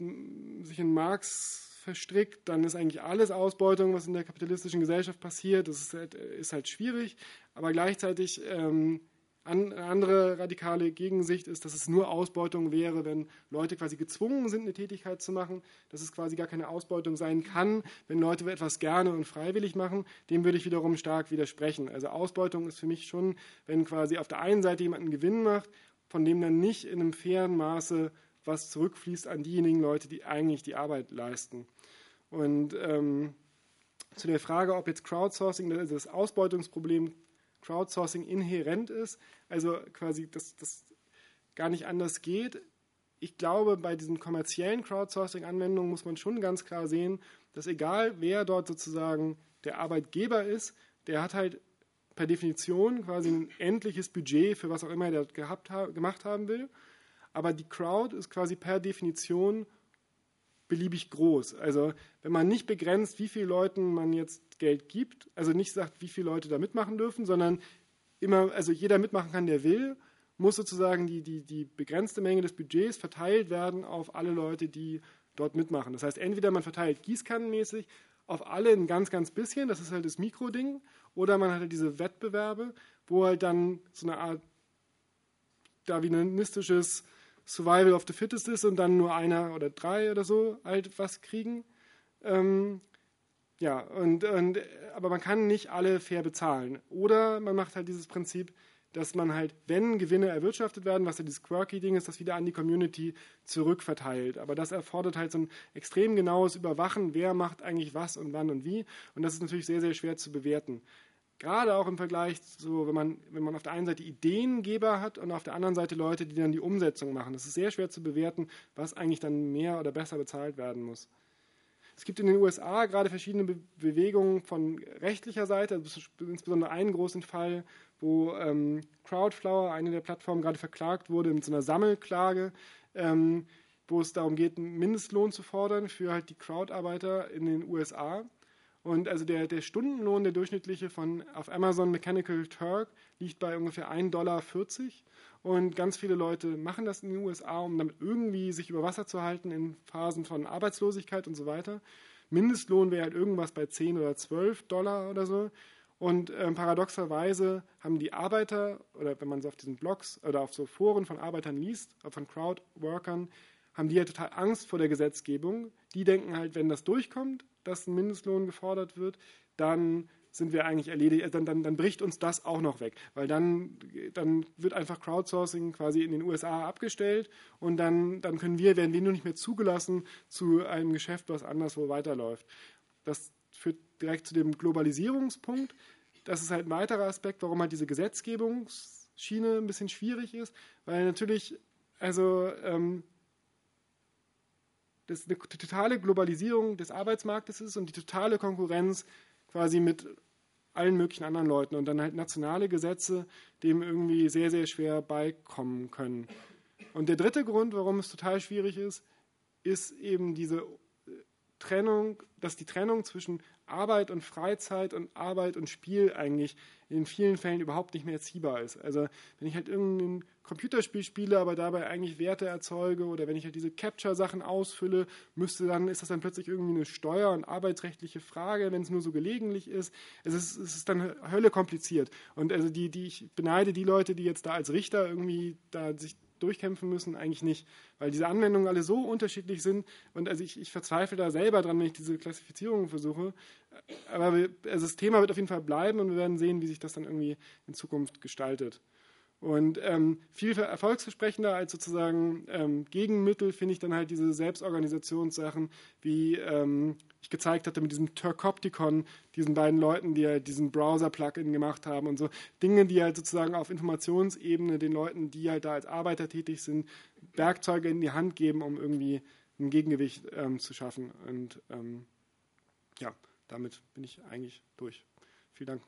sich in Marx verstrickt, dann ist eigentlich alles Ausbeutung, was in der kapitalistischen Gesellschaft passiert. Das ist halt, ist halt schwierig, aber gleichzeitig ähm, eine andere radikale Gegensicht ist, dass es nur Ausbeutung wäre, wenn Leute quasi gezwungen sind, eine Tätigkeit zu machen, dass es quasi gar keine Ausbeutung sein kann, wenn Leute etwas gerne und freiwillig machen. Dem würde ich wiederum stark widersprechen. Also Ausbeutung ist für mich schon, wenn quasi auf der einen Seite jemand einen Gewinn macht von dem dann nicht in einem fairen Maße was zurückfließt an diejenigen Leute, die eigentlich die Arbeit leisten. Und ähm, zu der Frage, ob jetzt Crowdsourcing, also das Ausbeutungsproblem Crowdsourcing inhärent ist, also quasi, dass das gar nicht anders geht. Ich glaube, bei diesen kommerziellen Crowdsourcing-Anwendungen muss man schon ganz klar sehen, dass egal wer dort sozusagen der Arbeitgeber ist, der hat halt per Definition quasi ein endliches Budget für was auch immer er gehabt, gemacht haben will. Aber die Crowd ist quasi per Definition beliebig groß. Also wenn man nicht begrenzt, wie viele Leuten man jetzt Geld gibt, also nicht sagt, wie viele Leute da mitmachen dürfen, sondern immer, also jeder mitmachen kann, der will, muss sozusagen die, die, die begrenzte Menge des Budgets verteilt werden auf alle Leute, die dort mitmachen. Das heißt, entweder man verteilt gießkannenmäßig auf alle ein ganz, ganz bisschen, das ist halt das Mikroding, oder man hat halt diese Wettbewerbe, wo halt dann so eine Art darwinistisches Survival of the Fittest ist und dann nur einer oder drei oder so halt was kriegen. Ähm, ja, und, und, aber man kann nicht alle fair bezahlen. Oder man macht halt dieses Prinzip, dass man halt, wenn Gewinne erwirtschaftet werden, was ja dieses quirky-Ding ist, das wieder an die Community zurückverteilt. Aber das erfordert halt so ein extrem genaues Überwachen, wer macht eigentlich was und wann und wie. Und das ist natürlich sehr, sehr schwer zu bewerten. Gerade auch im Vergleich zu, wenn man, wenn man auf der einen Seite Ideengeber hat und auf der anderen Seite Leute, die dann die Umsetzung machen. Das ist sehr schwer zu bewerten, was eigentlich dann mehr oder besser bezahlt werden muss. Es gibt in den USA gerade verschiedene Be Bewegungen von rechtlicher Seite, also insbesondere einen großen Fall, wo ähm, Crowdflower, eine der Plattformen, gerade verklagt wurde mit so einer Sammelklage, ähm, wo es darum geht, einen Mindestlohn zu fordern für halt die Crowdarbeiter in den USA. Und also der, der Stundenlohn, der durchschnittliche von auf Amazon Mechanical Turk, liegt bei ungefähr 1,40 Dollar. Und ganz viele Leute machen das in den USA, um damit irgendwie sich über Wasser zu halten in Phasen von Arbeitslosigkeit und so weiter. Mindestlohn wäre halt irgendwas bei 10 oder 12 Dollar oder so. Und äh, paradoxerweise haben die Arbeiter, oder wenn man so auf diesen Blogs oder auf so Foren von Arbeitern liest, von Crowdworkern, haben die ja total Angst vor der Gesetzgebung. Die denken halt, wenn das durchkommt, dass ein Mindestlohn gefordert wird, dann sind wir eigentlich erledigt, dann, dann, dann bricht uns das auch noch weg, weil dann, dann wird einfach Crowdsourcing quasi in den USA abgestellt und dann, dann können wir, werden wir nur nicht mehr zugelassen zu einem Geschäft, was anderswo weiterläuft. Das führt direkt zu dem Globalisierungspunkt. Das ist halt ein weiterer Aspekt, warum halt diese Gesetzgebungsschiene ein bisschen schwierig ist, weil natürlich, also ähm, das eine totale Globalisierung des Arbeitsmarktes ist und die totale Konkurrenz quasi mit allen möglichen anderen Leuten und dann halt nationale Gesetze dem irgendwie sehr, sehr schwer beikommen können. Und der dritte Grund, warum es total schwierig ist, ist eben diese Trennung, dass die Trennung zwischen Arbeit und Freizeit und Arbeit und Spiel eigentlich in vielen Fällen überhaupt nicht mehr erziehbar ist. Also wenn ich halt irgendein Computerspiel spiele, aber dabei eigentlich Werte erzeuge oder wenn ich halt diese Capture-Sachen ausfülle, müsste dann, ist das dann plötzlich irgendwie eine steuer- und arbeitsrechtliche Frage, wenn es nur so gelegentlich ist. Es ist, es ist dann Hölle kompliziert. Und also die, die, ich beneide die Leute, die jetzt da als Richter irgendwie da sich durchkämpfen müssen, eigentlich nicht, weil diese Anwendungen alle so unterschiedlich sind und also ich, ich verzweifle da selber dran, wenn ich diese Klassifizierung versuche. Aber wir, also das Thema wird auf jeden Fall bleiben und wir werden sehen, wie sich das dann irgendwie in Zukunft gestaltet. Und ähm, viel erfolgsversprechender als sozusagen ähm, Gegenmittel finde ich dann halt diese Selbstorganisationssachen, wie ähm, ich gezeigt hatte mit diesem Turkopticon, diesen beiden Leuten, die ja diesen Browser-Plugin gemacht haben und so. Dinge, die halt sozusagen auf Informationsebene den Leuten, die halt da als Arbeiter tätig sind, Werkzeuge in die Hand geben, um irgendwie ein Gegengewicht ähm, zu schaffen. Und ähm, ja, damit bin ich eigentlich durch. Vielen Dank.